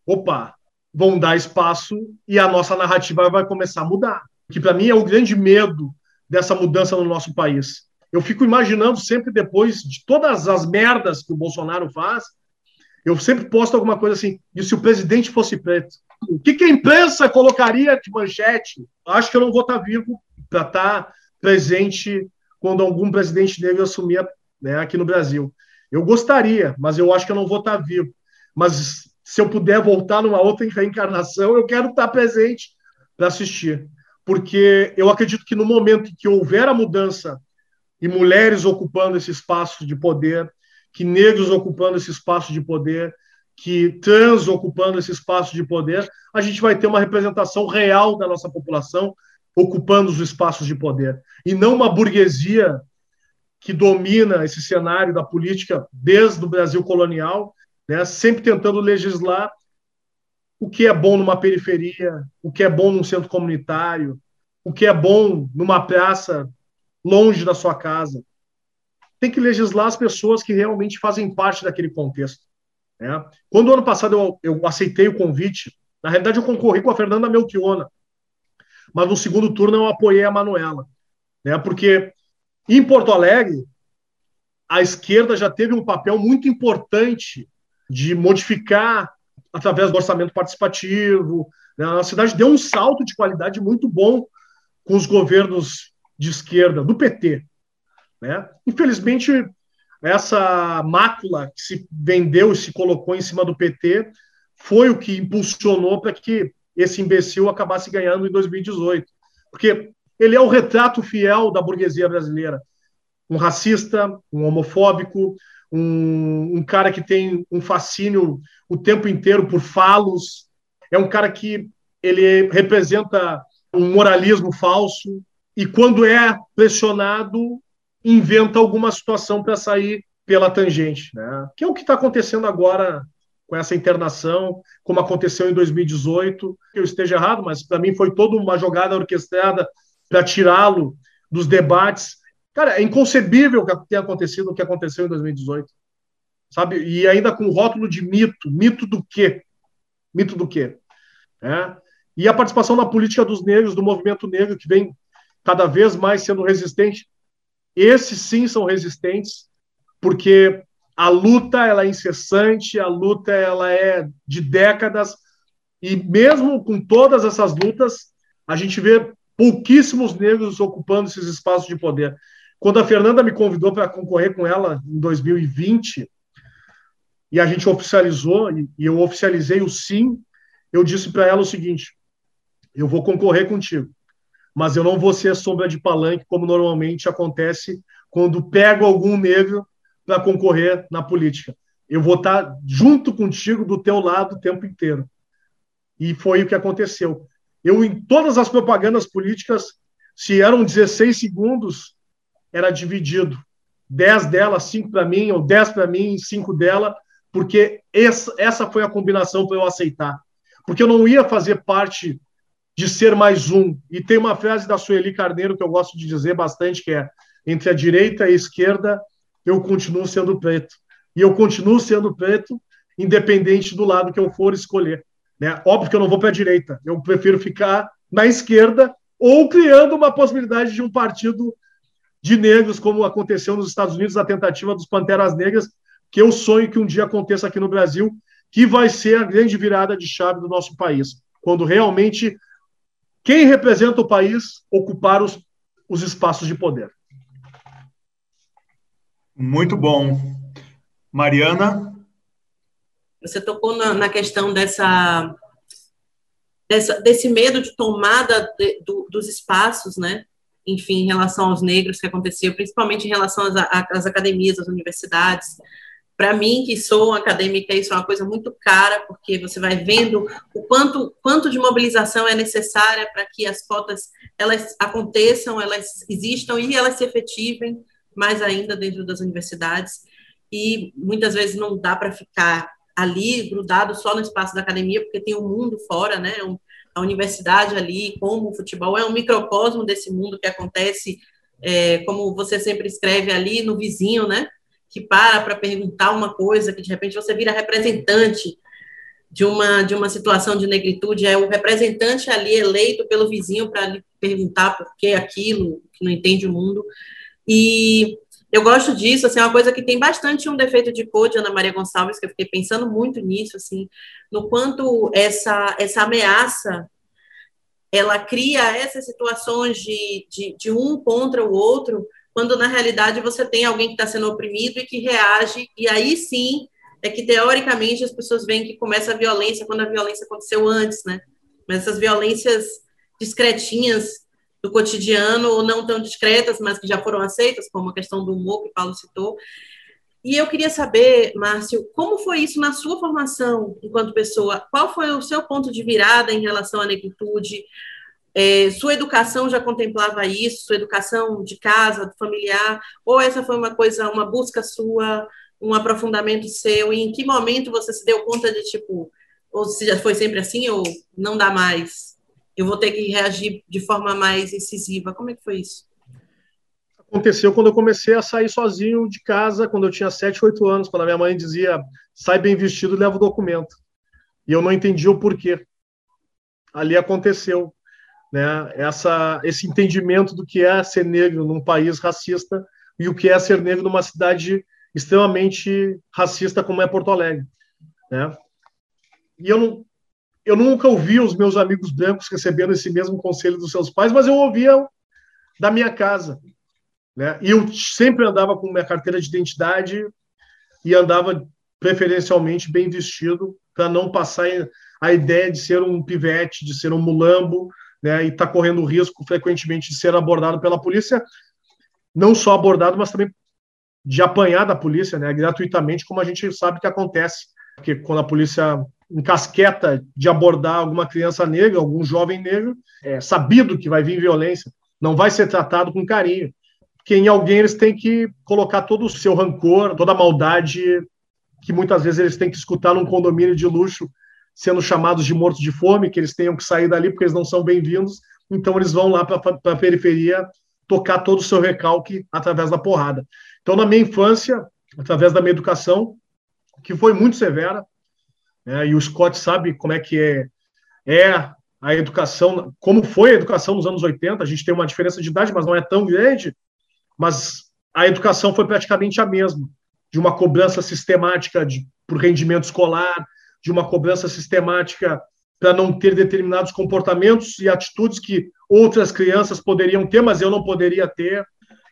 opa, vão dar espaço e a nossa narrativa vai começar a mudar. Que para mim é o grande medo dessa mudança no nosso país. Eu fico imaginando sempre depois de todas as merdas que o Bolsonaro faz, eu sempre posto alguma coisa assim, e se o presidente fosse preto? O que, que a imprensa colocaria de manchete? Acho que eu não vou estar vivo para estar presente quando algum presidente negro assumir né, aqui no Brasil. Eu gostaria, mas eu acho que eu não vou estar vivo. Mas se eu puder voltar numa outra reencarnação, eu quero estar presente para assistir. Porque eu acredito que no momento em que houver a mudança e mulheres ocupando esse espaço de poder, que negros ocupando esse espaço de poder, que trans ocupando esse espaço de poder, a gente vai ter uma representação real da nossa população ocupando os espaços de poder. E não uma burguesia que domina esse cenário da política desde o Brasil colonial né? sempre tentando legislar o que é bom numa periferia, o que é bom num centro comunitário, o que é bom numa praça longe da sua casa. tem que legislar as pessoas que realmente fazem parte daquele contexto. Né? Quando ano passado eu, eu aceitei o convite, na realidade eu concorri com a Fernanda Melchiona, mas no segundo turno eu apoiei a Manuela, né? porque em Porto Alegre a esquerda já teve um papel muito importante de modificar através do orçamento participativo. Né? A cidade deu um salto de qualidade muito bom com os governos de esquerda, do PT. Né? Infelizmente, essa mácula que se vendeu e se colocou em cima do PT foi o que impulsionou para que esse imbecil acabasse ganhando em 2018. Porque ele é o retrato fiel da burguesia brasileira. Um racista, um homofóbico, um, um cara que tem um fascínio o tempo inteiro por falos, é um cara que ele representa um moralismo falso e quando é pressionado inventa alguma situação para sair pela tangente, né? Que é o que está acontecendo agora com essa internação, como aconteceu em 2018. Que eu esteja errado, mas para mim foi toda uma jogada orquestrada para tirá-lo dos debates. Cara, é inconcebível que tenha acontecido o que aconteceu em 2018. Sabe? E ainda com rótulo de mito. Mito do quê? Mito do quê? É. E a participação na política dos negros, do movimento negro, que vem cada vez mais sendo resistente. Esses sim são resistentes, porque a luta ela é incessante, a luta ela é de décadas, e mesmo com todas essas lutas, a gente vê pouquíssimos negros ocupando esses espaços de poder. Quando a Fernanda me convidou para concorrer com ela em 2020, e a gente oficializou, e eu oficializei o sim, eu disse para ela o seguinte: eu vou concorrer contigo, mas eu não vou ser sombra de palanque, como normalmente acontece quando pego algum negro para concorrer na política. Eu vou estar junto contigo, do teu lado, o tempo inteiro. E foi o que aconteceu. Eu, em todas as propagandas políticas, se eram 16 segundos, era dividido. 10 dela, 5 para mim, ou 10 para mim, 5 dela, porque essa, essa foi a combinação para eu aceitar. Porque eu não ia fazer parte de ser mais um. E tem uma frase da Sueli Carneiro que eu gosto de dizer bastante, que é entre a direita e a esquerda, eu continuo sendo preto. E eu continuo sendo preto, independente do lado que eu for escolher. Né? Óbvio que eu não vou para a direita, eu prefiro ficar na esquerda ou criando uma possibilidade de um partido de negros, como aconteceu nos Estados Unidos, a tentativa dos Panteras Negras, que eu sonho que um dia aconteça aqui no Brasil, que vai ser a grande virada de chave do nosso país, quando realmente quem representa o país ocupar os, os espaços de poder. Muito bom. Mariana? Você tocou na, na questão dessa, dessa, desse medo de tomada de, do, dos espaços, né? Enfim, em relação aos negros que acontecia, principalmente em relação às, às academias, às universidades. Para mim, que sou acadêmica, isso é uma coisa muito cara, porque você vai vendo o quanto, quanto de mobilização é necessária para que as cotas elas aconteçam, elas existam e elas se efetivem mais ainda dentro das universidades. E muitas vezes não dá para ficar ali grudado só no espaço da academia, porque tem um mundo fora, né? A universidade ali, como o futebol, é um microcosmo desse mundo que acontece, é, como você sempre escreve ali no vizinho, né? que para para perguntar uma coisa, que de repente você vira representante de uma, de uma situação de negritude, é o representante ali eleito pelo vizinho para lhe perguntar por que aquilo, que não entende o mundo. E eu gosto disso, assim, é uma coisa que tem bastante um defeito de cor de Ana Maria Gonçalves, que eu fiquei pensando muito nisso, assim, no quanto essa, essa ameaça ela cria essas situações de, de, de um contra o outro, quando na realidade você tem alguém que está sendo oprimido e que reage, e aí sim é que teoricamente as pessoas veem que começa a violência quando a violência aconteceu antes, né? Mas essas violências discretinhas do cotidiano, ou não tão discretas, mas que já foram aceitas, como a questão do humor que Paulo citou. E eu queria saber, Márcio, como foi isso na sua formação enquanto pessoa? Qual foi o seu ponto de virada em relação à negritude? É, sua educação já contemplava isso, sua educação de casa, familiar, ou essa foi uma coisa, uma busca sua, um aprofundamento seu, e em que momento você se deu conta de, tipo, ou se já foi sempre assim, ou não dá mais, eu vou ter que reagir de forma mais incisiva, como é que foi isso? aconteceu quando eu comecei a sair sozinho de casa, quando eu tinha 7, 8 anos, quando a minha mãe dizia, sai bem vestido e leva o documento. E eu não entendia o porquê. Ali aconteceu. Né, essa, esse entendimento do que é ser negro num país racista e o que é ser negro numa cidade extremamente racista como é Porto Alegre. Né? E eu, não, eu nunca ouvi os meus amigos brancos recebendo esse mesmo conselho dos seus pais, mas eu ouvia da minha casa. Né? E eu sempre andava com minha carteira de identidade e andava preferencialmente bem vestido para não passar a ideia de ser um pivete, de ser um mulambo, né, e está correndo risco frequentemente de ser abordado pela polícia, não só abordado, mas também de apanhar da polícia, né, gratuitamente, como a gente sabe que acontece, porque quando a polícia encasqueta de abordar alguma criança negra, algum jovem negro, é sabido que vai vir violência, não vai ser tratado com carinho, porque em alguém eles têm que colocar todo o seu rancor, toda a maldade que muitas vezes eles têm que escutar num condomínio de luxo, sendo chamados de mortos de fome, que eles tenham que sair dali porque eles não são bem-vindos, então eles vão lá para a periferia tocar todo o seu recalque através da porrada. Então, na minha infância, através da minha educação, que foi muito severa, né, e o Scott sabe como é que é, é a educação, como foi a educação nos anos 80, a gente tem uma diferença de idade, mas não é tão grande, mas a educação foi praticamente a mesma, de uma cobrança sistemática de, por rendimento escolar, de uma cobrança sistemática para não ter determinados comportamentos e atitudes que outras crianças poderiam ter, mas eu não poderia ter.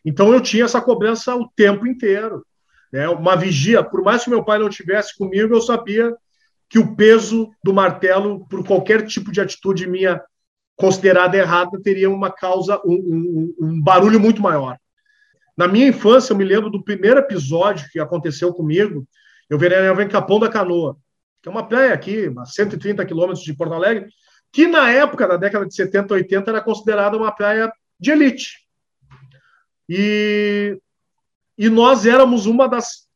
Então eu tinha essa cobrança o tempo inteiro. Né? Uma vigia, por mais que meu pai não tivesse comigo, eu sabia que o peso do martelo, por qualquer tipo de atitude minha considerada errada, teria uma causa, um, um, um barulho muito maior. Na minha infância, eu me lembro do primeiro episódio que aconteceu comigo. Eu veraneava em Capão da Canoa, que é uma praia aqui, a 130 quilômetros de Porto Alegre, que na época, da década de 70, 80, era considerada uma praia de elite. E, e nós éramos uma das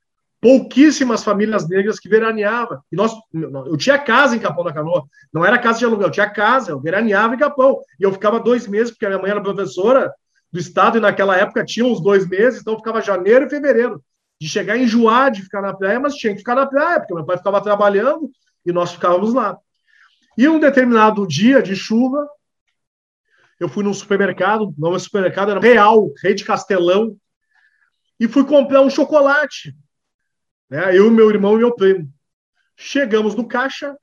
pouquíssimas famílias negras que veraneava. E nós, eu tinha casa em Capão da Canoa, não era casa de aluguel, eu tinha casa, eu veraneava em Capão. E eu ficava dois meses, porque a minha mãe era professora, do estado, e naquela época tinha uns dois meses, então ficava janeiro e fevereiro. De chegar a enjoar de ficar na praia, mas tinha que ficar na praia, porque meu pai ficava trabalhando e nós ficávamos lá. E um determinado dia de chuva, eu fui num supermercado, não é supermercado, era Real, Rede Castelão, e fui comprar um chocolate. Né? Eu, meu irmão e meu primo. Chegamos no caixa,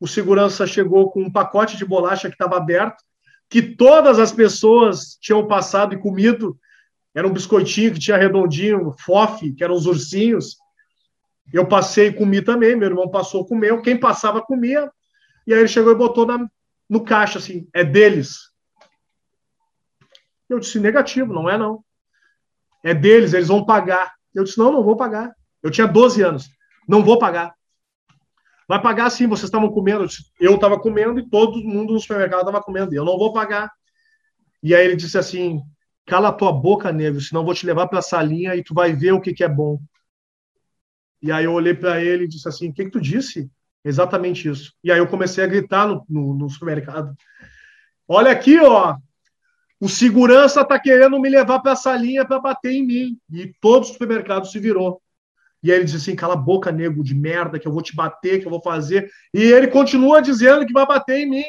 o segurança chegou com um pacote de bolacha que estava aberto, que todas as pessoas tinham passado e comido. Era um biscoitinho que tinha redondinho, fofe, que eram os ursinhos. Eu passei e comi também, meu irmão passou, comeu. Quem passava, comia. E aí ele chegou e botou na, no caixa, assim, é deles. Eu disse, negativo, não é não. É deles, eles vão pagar. Eu disse, não, não vou pagar. Eu tinha 12 anos. Não vou pagar. Vai pagar sim, vocês estavam comendo. Eu estava comendo e todo mundo no supermercado estava comendo. Eu não vou pagar. E aí ele disse assim: cala a tua boca, negro, senão vou te levar para a salinha e tu vai ver o que, que é bom. E aí eu olhei para ele e disse assim: o que, que tu disse? Exatamente isso. E aí eu comecei a gritar no, no, no supermercado: olha aqui, ó. O segurança está querendo me levar para a salinha para bater em mim. E todo o supermercado se virou. E aí ele diz assim: cala a boca, nego de merda, que eu vou te bater, que eu vou fazer. E ele continua dizendo que vai bater em mim.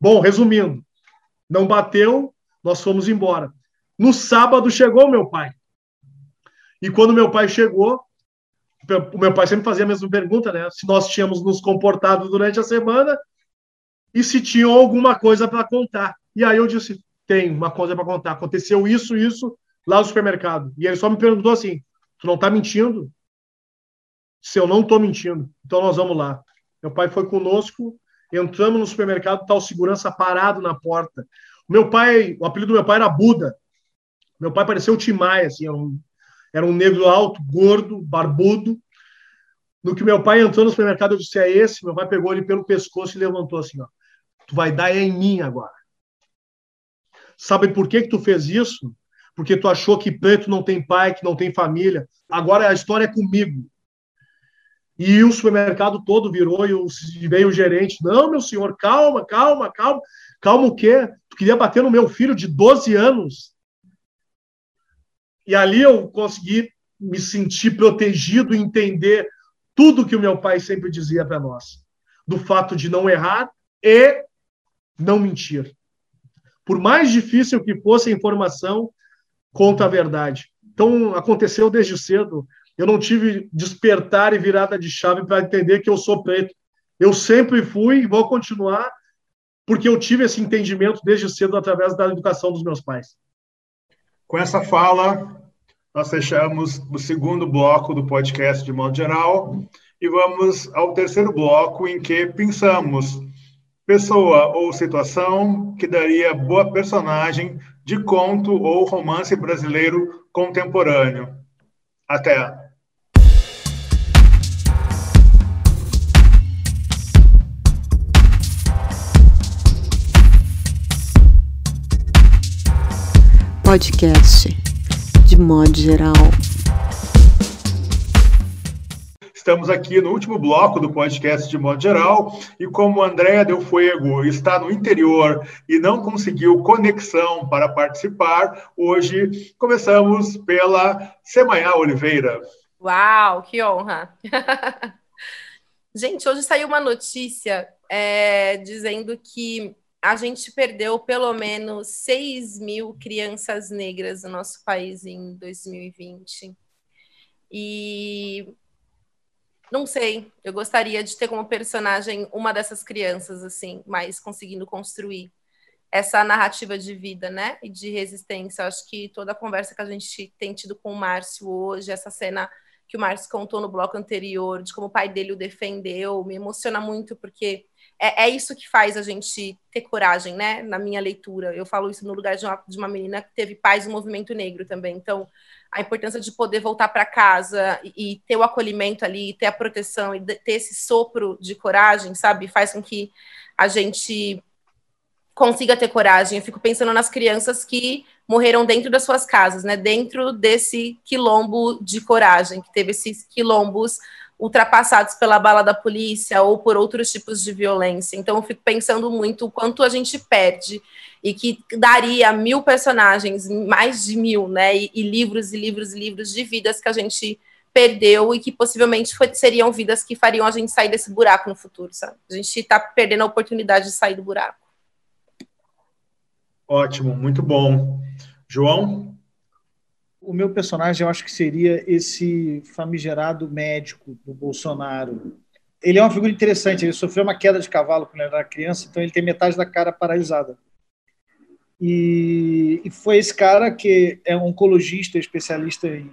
Bom, resumindo, não bateu, nós fomos embora. No sábado chegou meu pai. E quando meu pai chegou, o meu pai sempre fazia a mesma pergunta, né? Se nós tínhamos nos comportado durante a semana e se tinha alguma coisa para contar. E aí eu disse: tem uma coisa para contar. Aconteceu isso, isso lá no supermercado. E ele só me perguntou assim: Tu não está mentindo? Se eu não estou mentindo, então nós vamos lá. Meu pai foi conosco, entramos no supermercado, tá o segurança parado na porta. Meu pai, o apelido do meu pai era Buda. Meu pai parecia o Tim Maia, assim, era um, era um negro alto, gordo, barbudo. No que meu pai entrou no supermercado, eu disse: É esse. Meu pai pegou ele pelo pescoço e levantou assim: ó, Tu vai dar é em mim agora. Sabe por que, que tu fez isso? Porque tu achou que preto não tem pai, que não tem família. Agora a história é comigo. E o supermercado todo virou e veio o gerente. Não, meu senhor, calma, calma, calma. Calma o quê? Tu queria bater no meu filho de 12 anos. E ali eu consegui me sentir protegido, entender tudo que o meu pai sempre dizia para nós, do fato de não errar e não mentir. Por mais difícil que fosse a informação, conta a verdade. Então, aconteceu desde cedo. Eu não tive despertar e virada de chave para entender que eu sou preto. Eu sempre fui e vou continuar, porque eu tive esse entendimento desde cedo através da educação dos meus pais. Com essa fala, nós fechamos o segundo bloco do podcast de modo geral e vamos ao terceiro bloco em que pensamos pessoa ou situação que daria boa personagem de conto ou romance brasileiro contemporâneo. Até. Podcast de modo geral. Estamos aqui no último bloco do podcast de modo geral, e como Andréa Del Fuego está no interior e não conseguiu conexão para participar, hoje começamos pela Semaia Oliveira. Uau, que honra! *laughs* Gente, hoje saiu uma notícia é, dizendo que a gente perdeu pelo menos 6 mil crianças negras no nosso país em 2020. E não sei, eu gostaria de ter como personagem uma dessas crianças, assim, mas conseguindo construir essa narrativa de vida, né? E de resistência. Eu acho que toda a conversa que a gente tem tido com o Márcio hoje, essa cena que o Márcio contou no bloco anterior, de como o pai dele o defendeu, me emociona muito, porque é, é isso que faz a gente ter coragem, né? Na minha leitura. Eu falo isso no lugar de uma, de uma menina que teve pais do movimento negro também. Então, a importância de poder voltar para casa e, e, ter o acolhimento ali, ter a proteção e ter esse sopro de coragem, sabe, faz com que a gente consiga ter coragem. Eu fico pensando nas crianças que morreram dentro das suas casas, né, dentro desse quilombo de coragem, que teve esses quilombos ultrapassados pela bala da polícia ou por outros tipos de violência. Então, eu fico pensando muito o quanto a gente perde e que daria mil personagens, mais de mil, né? E, e livros e livros e livros de vidas que a gente perdeu e que possivelmente foi, seriam vidas que fariam a gente sair desse buraco no futuro, sabe? A gente está perdendo a oportunidade de sair do buraco. Ótimo, muito bom. João? O meu personagem, eu acho que seria esse famigerado médico do Bolsonaro. Ele é uma figura interessante, ele sofreu uma queda de cavalo quando ele era criança, então ele tem metade da cara paralisada. E, e foi esse cara que é um oncologista, especialista em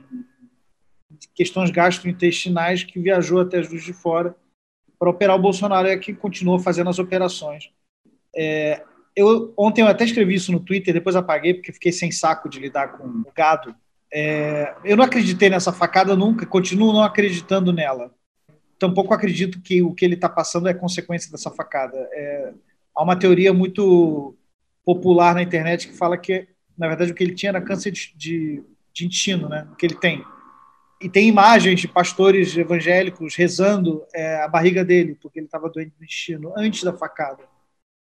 questões gastrointestinais, que viajou até Juiz de Fora para operar o Bolsonaro e que continuou fazendo as operações. É, eu ontem eu até escrevi isso no Twitter, depois apaguei porque fiquei sem saco de lidar com o gado. É, eu não acreditei nessa facada nunca, continuo não acreditando nela. Tampouco acredito que o que ele está passando é consequência dessa facada. É, há uma teoria muito popular na internet que fala que, na verdade, o que ele tinha era câncer de, de, de intestino, né? O que ele tem. E tem imagens de pastores evangélicos rezando é, a barriga dele, porque ele estava doente do intestino, antes da facada.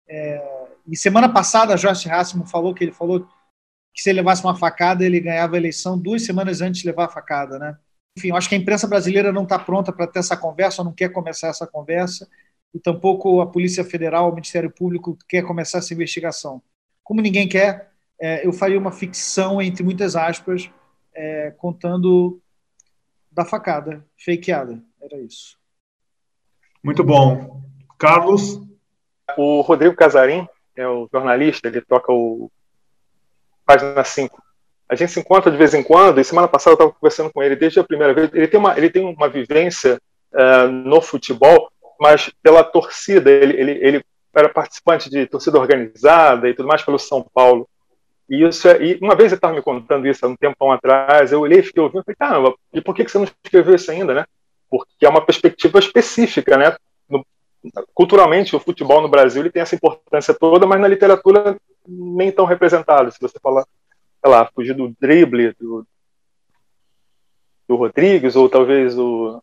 É, e semana passada, Joyce Hassman falou que ele falou que se ele levasse uma facada, ele ganhava a eleição duas semanas antes de levar a facada, né? Enfim, eu acho que a imprensa brasileira não está pronta para ter essa conversa, não quer começar essa conversa, e tampouco a Polícia Federal, o Ministério Público quer começar essa investigação. Como ninguém quer, é, eu faria uma ficção, entre muitas aspas, é, contando da facada, fakeada. Era isso. Muito bom. Carlos? O Rodrigo Casarim é o jornalista, ele toca o página 5. A gente se encontra de vez em quando, e semana passada eu estava conversando com ele desde a primeira vez. Ele tem uma, ele tem uma vivência uh, no futebol, mas pela torcida. Ele, ele, ele era participante de torcida organizada e tudo mais pelo São Paulo. E, isso é, e uma vez ele estava me contando isso há um tempão atrás, eu olhei e fiquei ouvindo falei, caramba, e por que você não escreveu isso ainda, né? Porque é uma perspectiva específica, né? No, culturalmente, o futebol no Brasil ele tem essa importância toda, mas na literatura nem tão representado. Se você falar, sei lá, fugir do drible do, do Rodrigues, ou talvez o,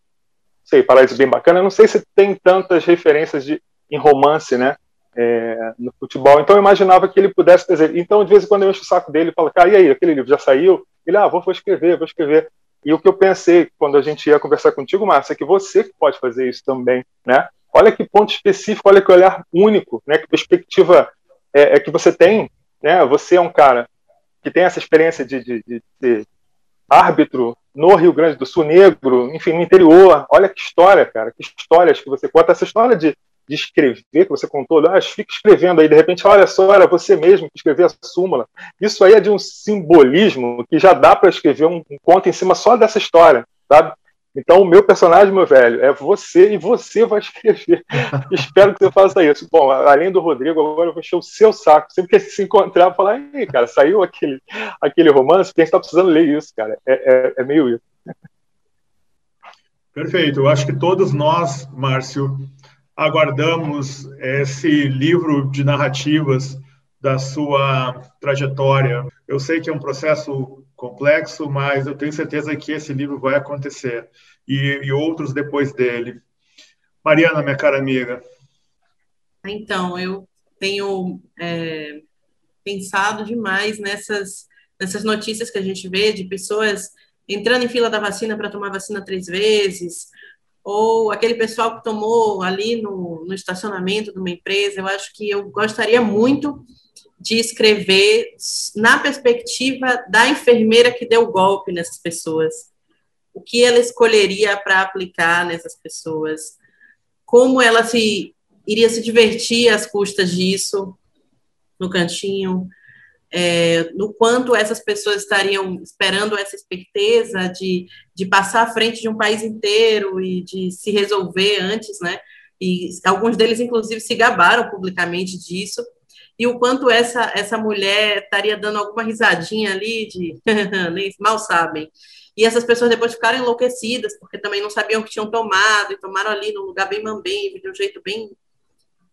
sei, Paraíso Bem Bacana, eu não sei se tem tantas referências de, em romance, né? é, no futebol. Então eu imaginava que ele pudesse fazer. Então, de vez em quando eu encho o saco dele e falo, cara, e aí, aquele livro já saiu? Ele, ah, vou, vou escrever, vou escrever. E o que eu pensei quando a gente ia conversar contigo, Márcia, é que você pode fazer isso também, né? Olha que ponto específico, olha que olhar único, né? Que perspectiva é, é que você tem, né? Você é um cara que tem essa experiência de, de, de, de árbitro no Rio Grande do Sul, negro, enfim, no interior. Olha que história, cara, que histórias que você conta. Essa história de, de escrever, que você contou, ah, fica escrevendo aí, de repente, olha só, era você mesmo que escreveu a súmula. Isso aí é de um simbolismo que já dá para escrever um, um conto em cima só dessa história, sabe? Então, o meu personagem, meu velho, é você e você vai *laughs* escrever. Espero que você faça isso. Bom, além do Rodrigo, agora eu vou encher o seu saco. Sempre que se encontrar, falar, aí, cara, saiu aquele, aquele romance, quem está precisando ler isso, cara. É, é, é meio isso. Perfeito. Eu acho que todos nós, Márcio, aguardamos esse livro de narrativas da sua trajetória. Eu sei que é um processo complexo, mas eu tenho certeza que esse livro vai acontecer e, e outros depois dele. Mariana, minha cara amiga. Então, eu tenho é, pensado demais nessas, nessas notícias que a gente vê de pessoas entrando em fila da vacina para tomar vacina três vezes, ou aquele pessoal que tomou ali no, no estacionamento de uma empresa. Eu acho que eu gostaria muito de escrever na perspectiva da enfermeira que deu golpe nessas pessoas. O que ela escolheria para aplicar nessas pessoas? Como ela se iria se divertir às custas disso no cantinho? É, no quanto essas pessoas estariam esperando essa esperteza de, de passar à frente de um país inteiro e de se resolver antes, né? E alguns deles, inclusive, se gabaram publicamente disso e o quanto essa, essa mulher estaria dando alguma risadinha ali de *laughs* nem mal sabem. E essas pessoas depois ficaram enlouquecidas, porque também não sabiam o que tinham tomado, e tomaram ali num lugar bem mambembe, de um jeito bem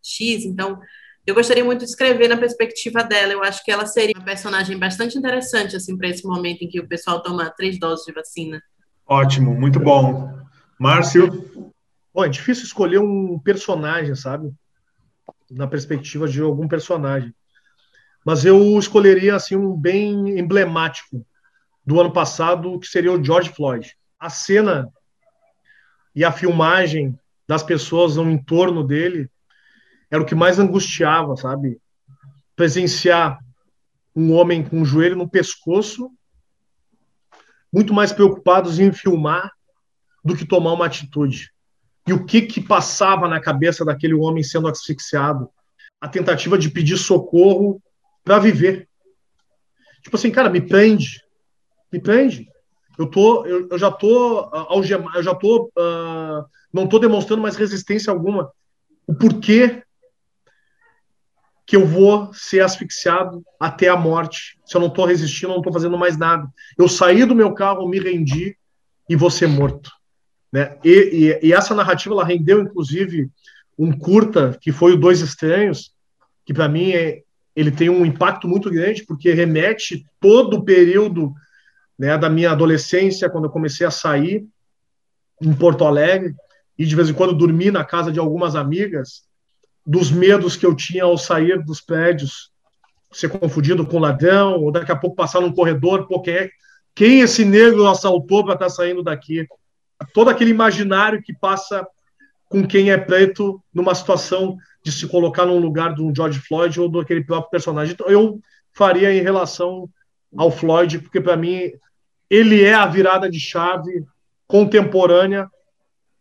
X. Então, eu gostaria muito de escrever na perspectiva dela. Eu acho que ela seria uma personagem bastante interessante, assim, para esse momento em que o pessoal toma três doses de vacina. Ótimo, muito bom. Márcio? Bom, é difícil escolher um personagem, sabe? Na perspectiva de algum personagem. Mas eu escolheria assim um bem emblemático do ano passado, que seria o George Floyd. A cena e a filmagem das pessoas no entorno dele era o que mais angustiava, sabe? Presenciar um homem com o um joelho no pescoço, muito mais preocupados em filmar do que tomar uma atitude e o que que passava na cabeça daquele homem sendo asfixiado, a tentativa de pedir socorro para viver. Tipo assim, cara, me prende, me prende. Eu tô, eu, eu já tô uh, algemado, eu já tô, uh, não tô demonstrando mais resistência alguma. O porquê que eu vou ser asfixiado até a morte? Se eu não tô resistindo, eu não tô fazendo mais nada. Eu saí do meu carro, me rendi e vou ser morto. Né? E, e, e, essa narrativa ela rendeu, inclusive, um curta que foi o Dois Estranhos, que para mim é, ele tem um impacto muito grande, porque remete todo o período né, da minha adolescência, quando eu comecei a sair em Porto Alegre, e de vez em quando dormir na casa de algumas amigas, dos medos que eu tinha ao sair dos prédios, ser confundido com ladrão, ou daqui a pouco passar num corredor, quem, é, quem esse negro assaltou para estar tá saindo daqui? Todo aquele imaginário que passa com quem é preto numa situação de se colocar no lugar um George Floyd ou daquele próprio personagem. Então, eu faria em relação ao Floyd, porque para mim ele é a virada de chave contemporânea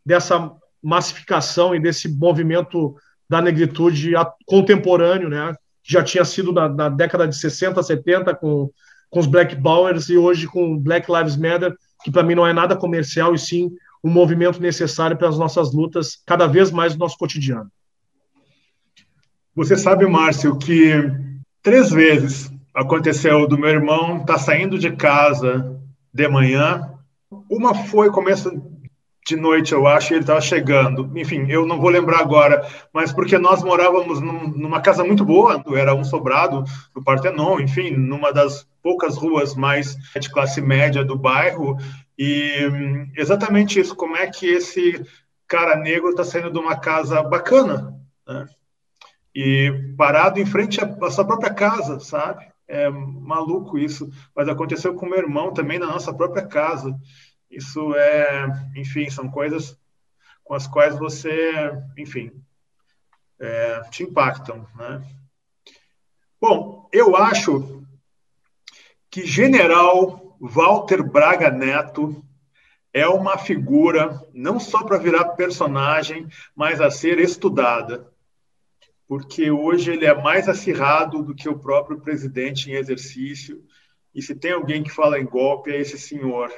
dessa massificação e desse movimento da negritude contemporâneo, né? Já tinha sido na, na década de 60, 70 com, com os Black Powers e hoje com Black Lives Matter que para mim não é nada comercial e sim um movimento necessário para as nossas lutas cada vez mais no nosso cotidiano. Você sabe, Márcio, que três vezes aconteceu do meu irmão estar tá saindo de casa de manhã. Uma foi começo de noite, eu acho, ele estava chegando. Enfim, eu não vou lembrar agora, mas porque nós morávamos num, numa casa muito boa, era um sobrado do Partenon, enfim, numa das poucas ruas mais de classe média do bairro, e hum, exatamente isso, como é que esse cara negro está saindo de uma casa bacana, né? e parado em frente à sua própria casa, sabe? É maluco isso, mas aconteceu com meu irmão também na nossa própria casa. Isso é, enfim, são coisas com as quais você, enfim, é, te impactam, né? Bom, eu acho que General Walter Braga Neto é uma figura não só para virar personagem, mas a ser estudada, porque hoje ele é mais acirrado do que o próprio presidente em exercício. E se tem alguém que fala em golpe, é esse senhor.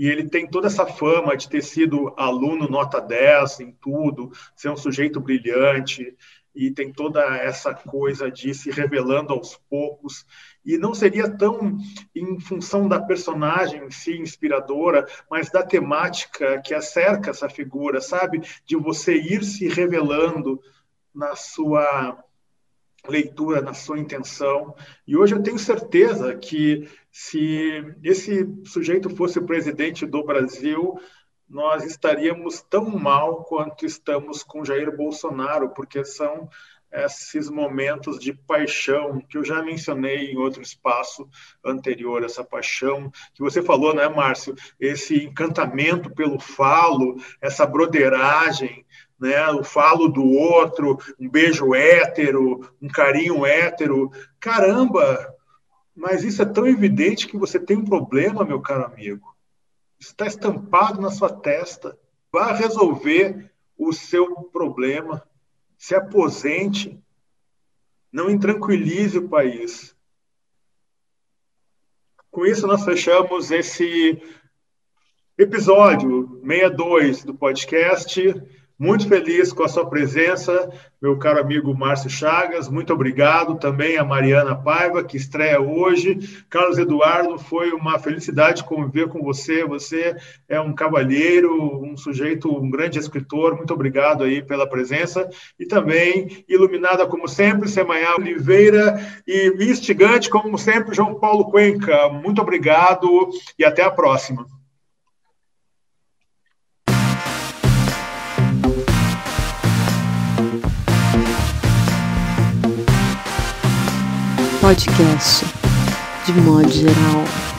E ele tem toda essa fama de ter sido aluno nota 10 em tudo, ser um sujeito brilhante, e tem toda essa coisa de se revelando aos poucos. E não seria tão em função da personagem em si, inspiradora, mas da temática que acerca essa figura, sabe? De você ir se revelando na sua leitura, na sua intenção. E hoje eu tenho certeza que se esse sujeito fosse o presidente do Brasil, nós estaríamos tão mal quanto estamos com Jair Bolsonaro, porque são esses momentos de paixão que eu já mencionei em outro espaço anterior, essa paixão que você falou, né, Márcio? Esse encantamento pelo falo, essa broderagem, né? O falo do outro, um beijo hétero, um carinho hétero. Caramba! Mas isso é tão evidente que você tem um problema, meu caro amigo está estampado na sua testa. Vá resolver o seu problema. Se aposente. Não intranquilize o país. Com isso, nós fechamos esse episódio 62 do podcast. Muito feliz com a sua presença, meu caro amigo Márcio Chagas. Muito obrigado também a Mariana Paiva, que estreia hoje. Carlos Eduardo, foi uma felicidade conviver com você. Você é um cavalheiro, um sujeito, um grande escritor. Muito obrigado aí pela presença. E também, iluminada como sempre, Semanhá Oliveira e instigante como sempre, João Paulo Cuenca. Muito obrigado e até a próxima. Podcast de modo geral.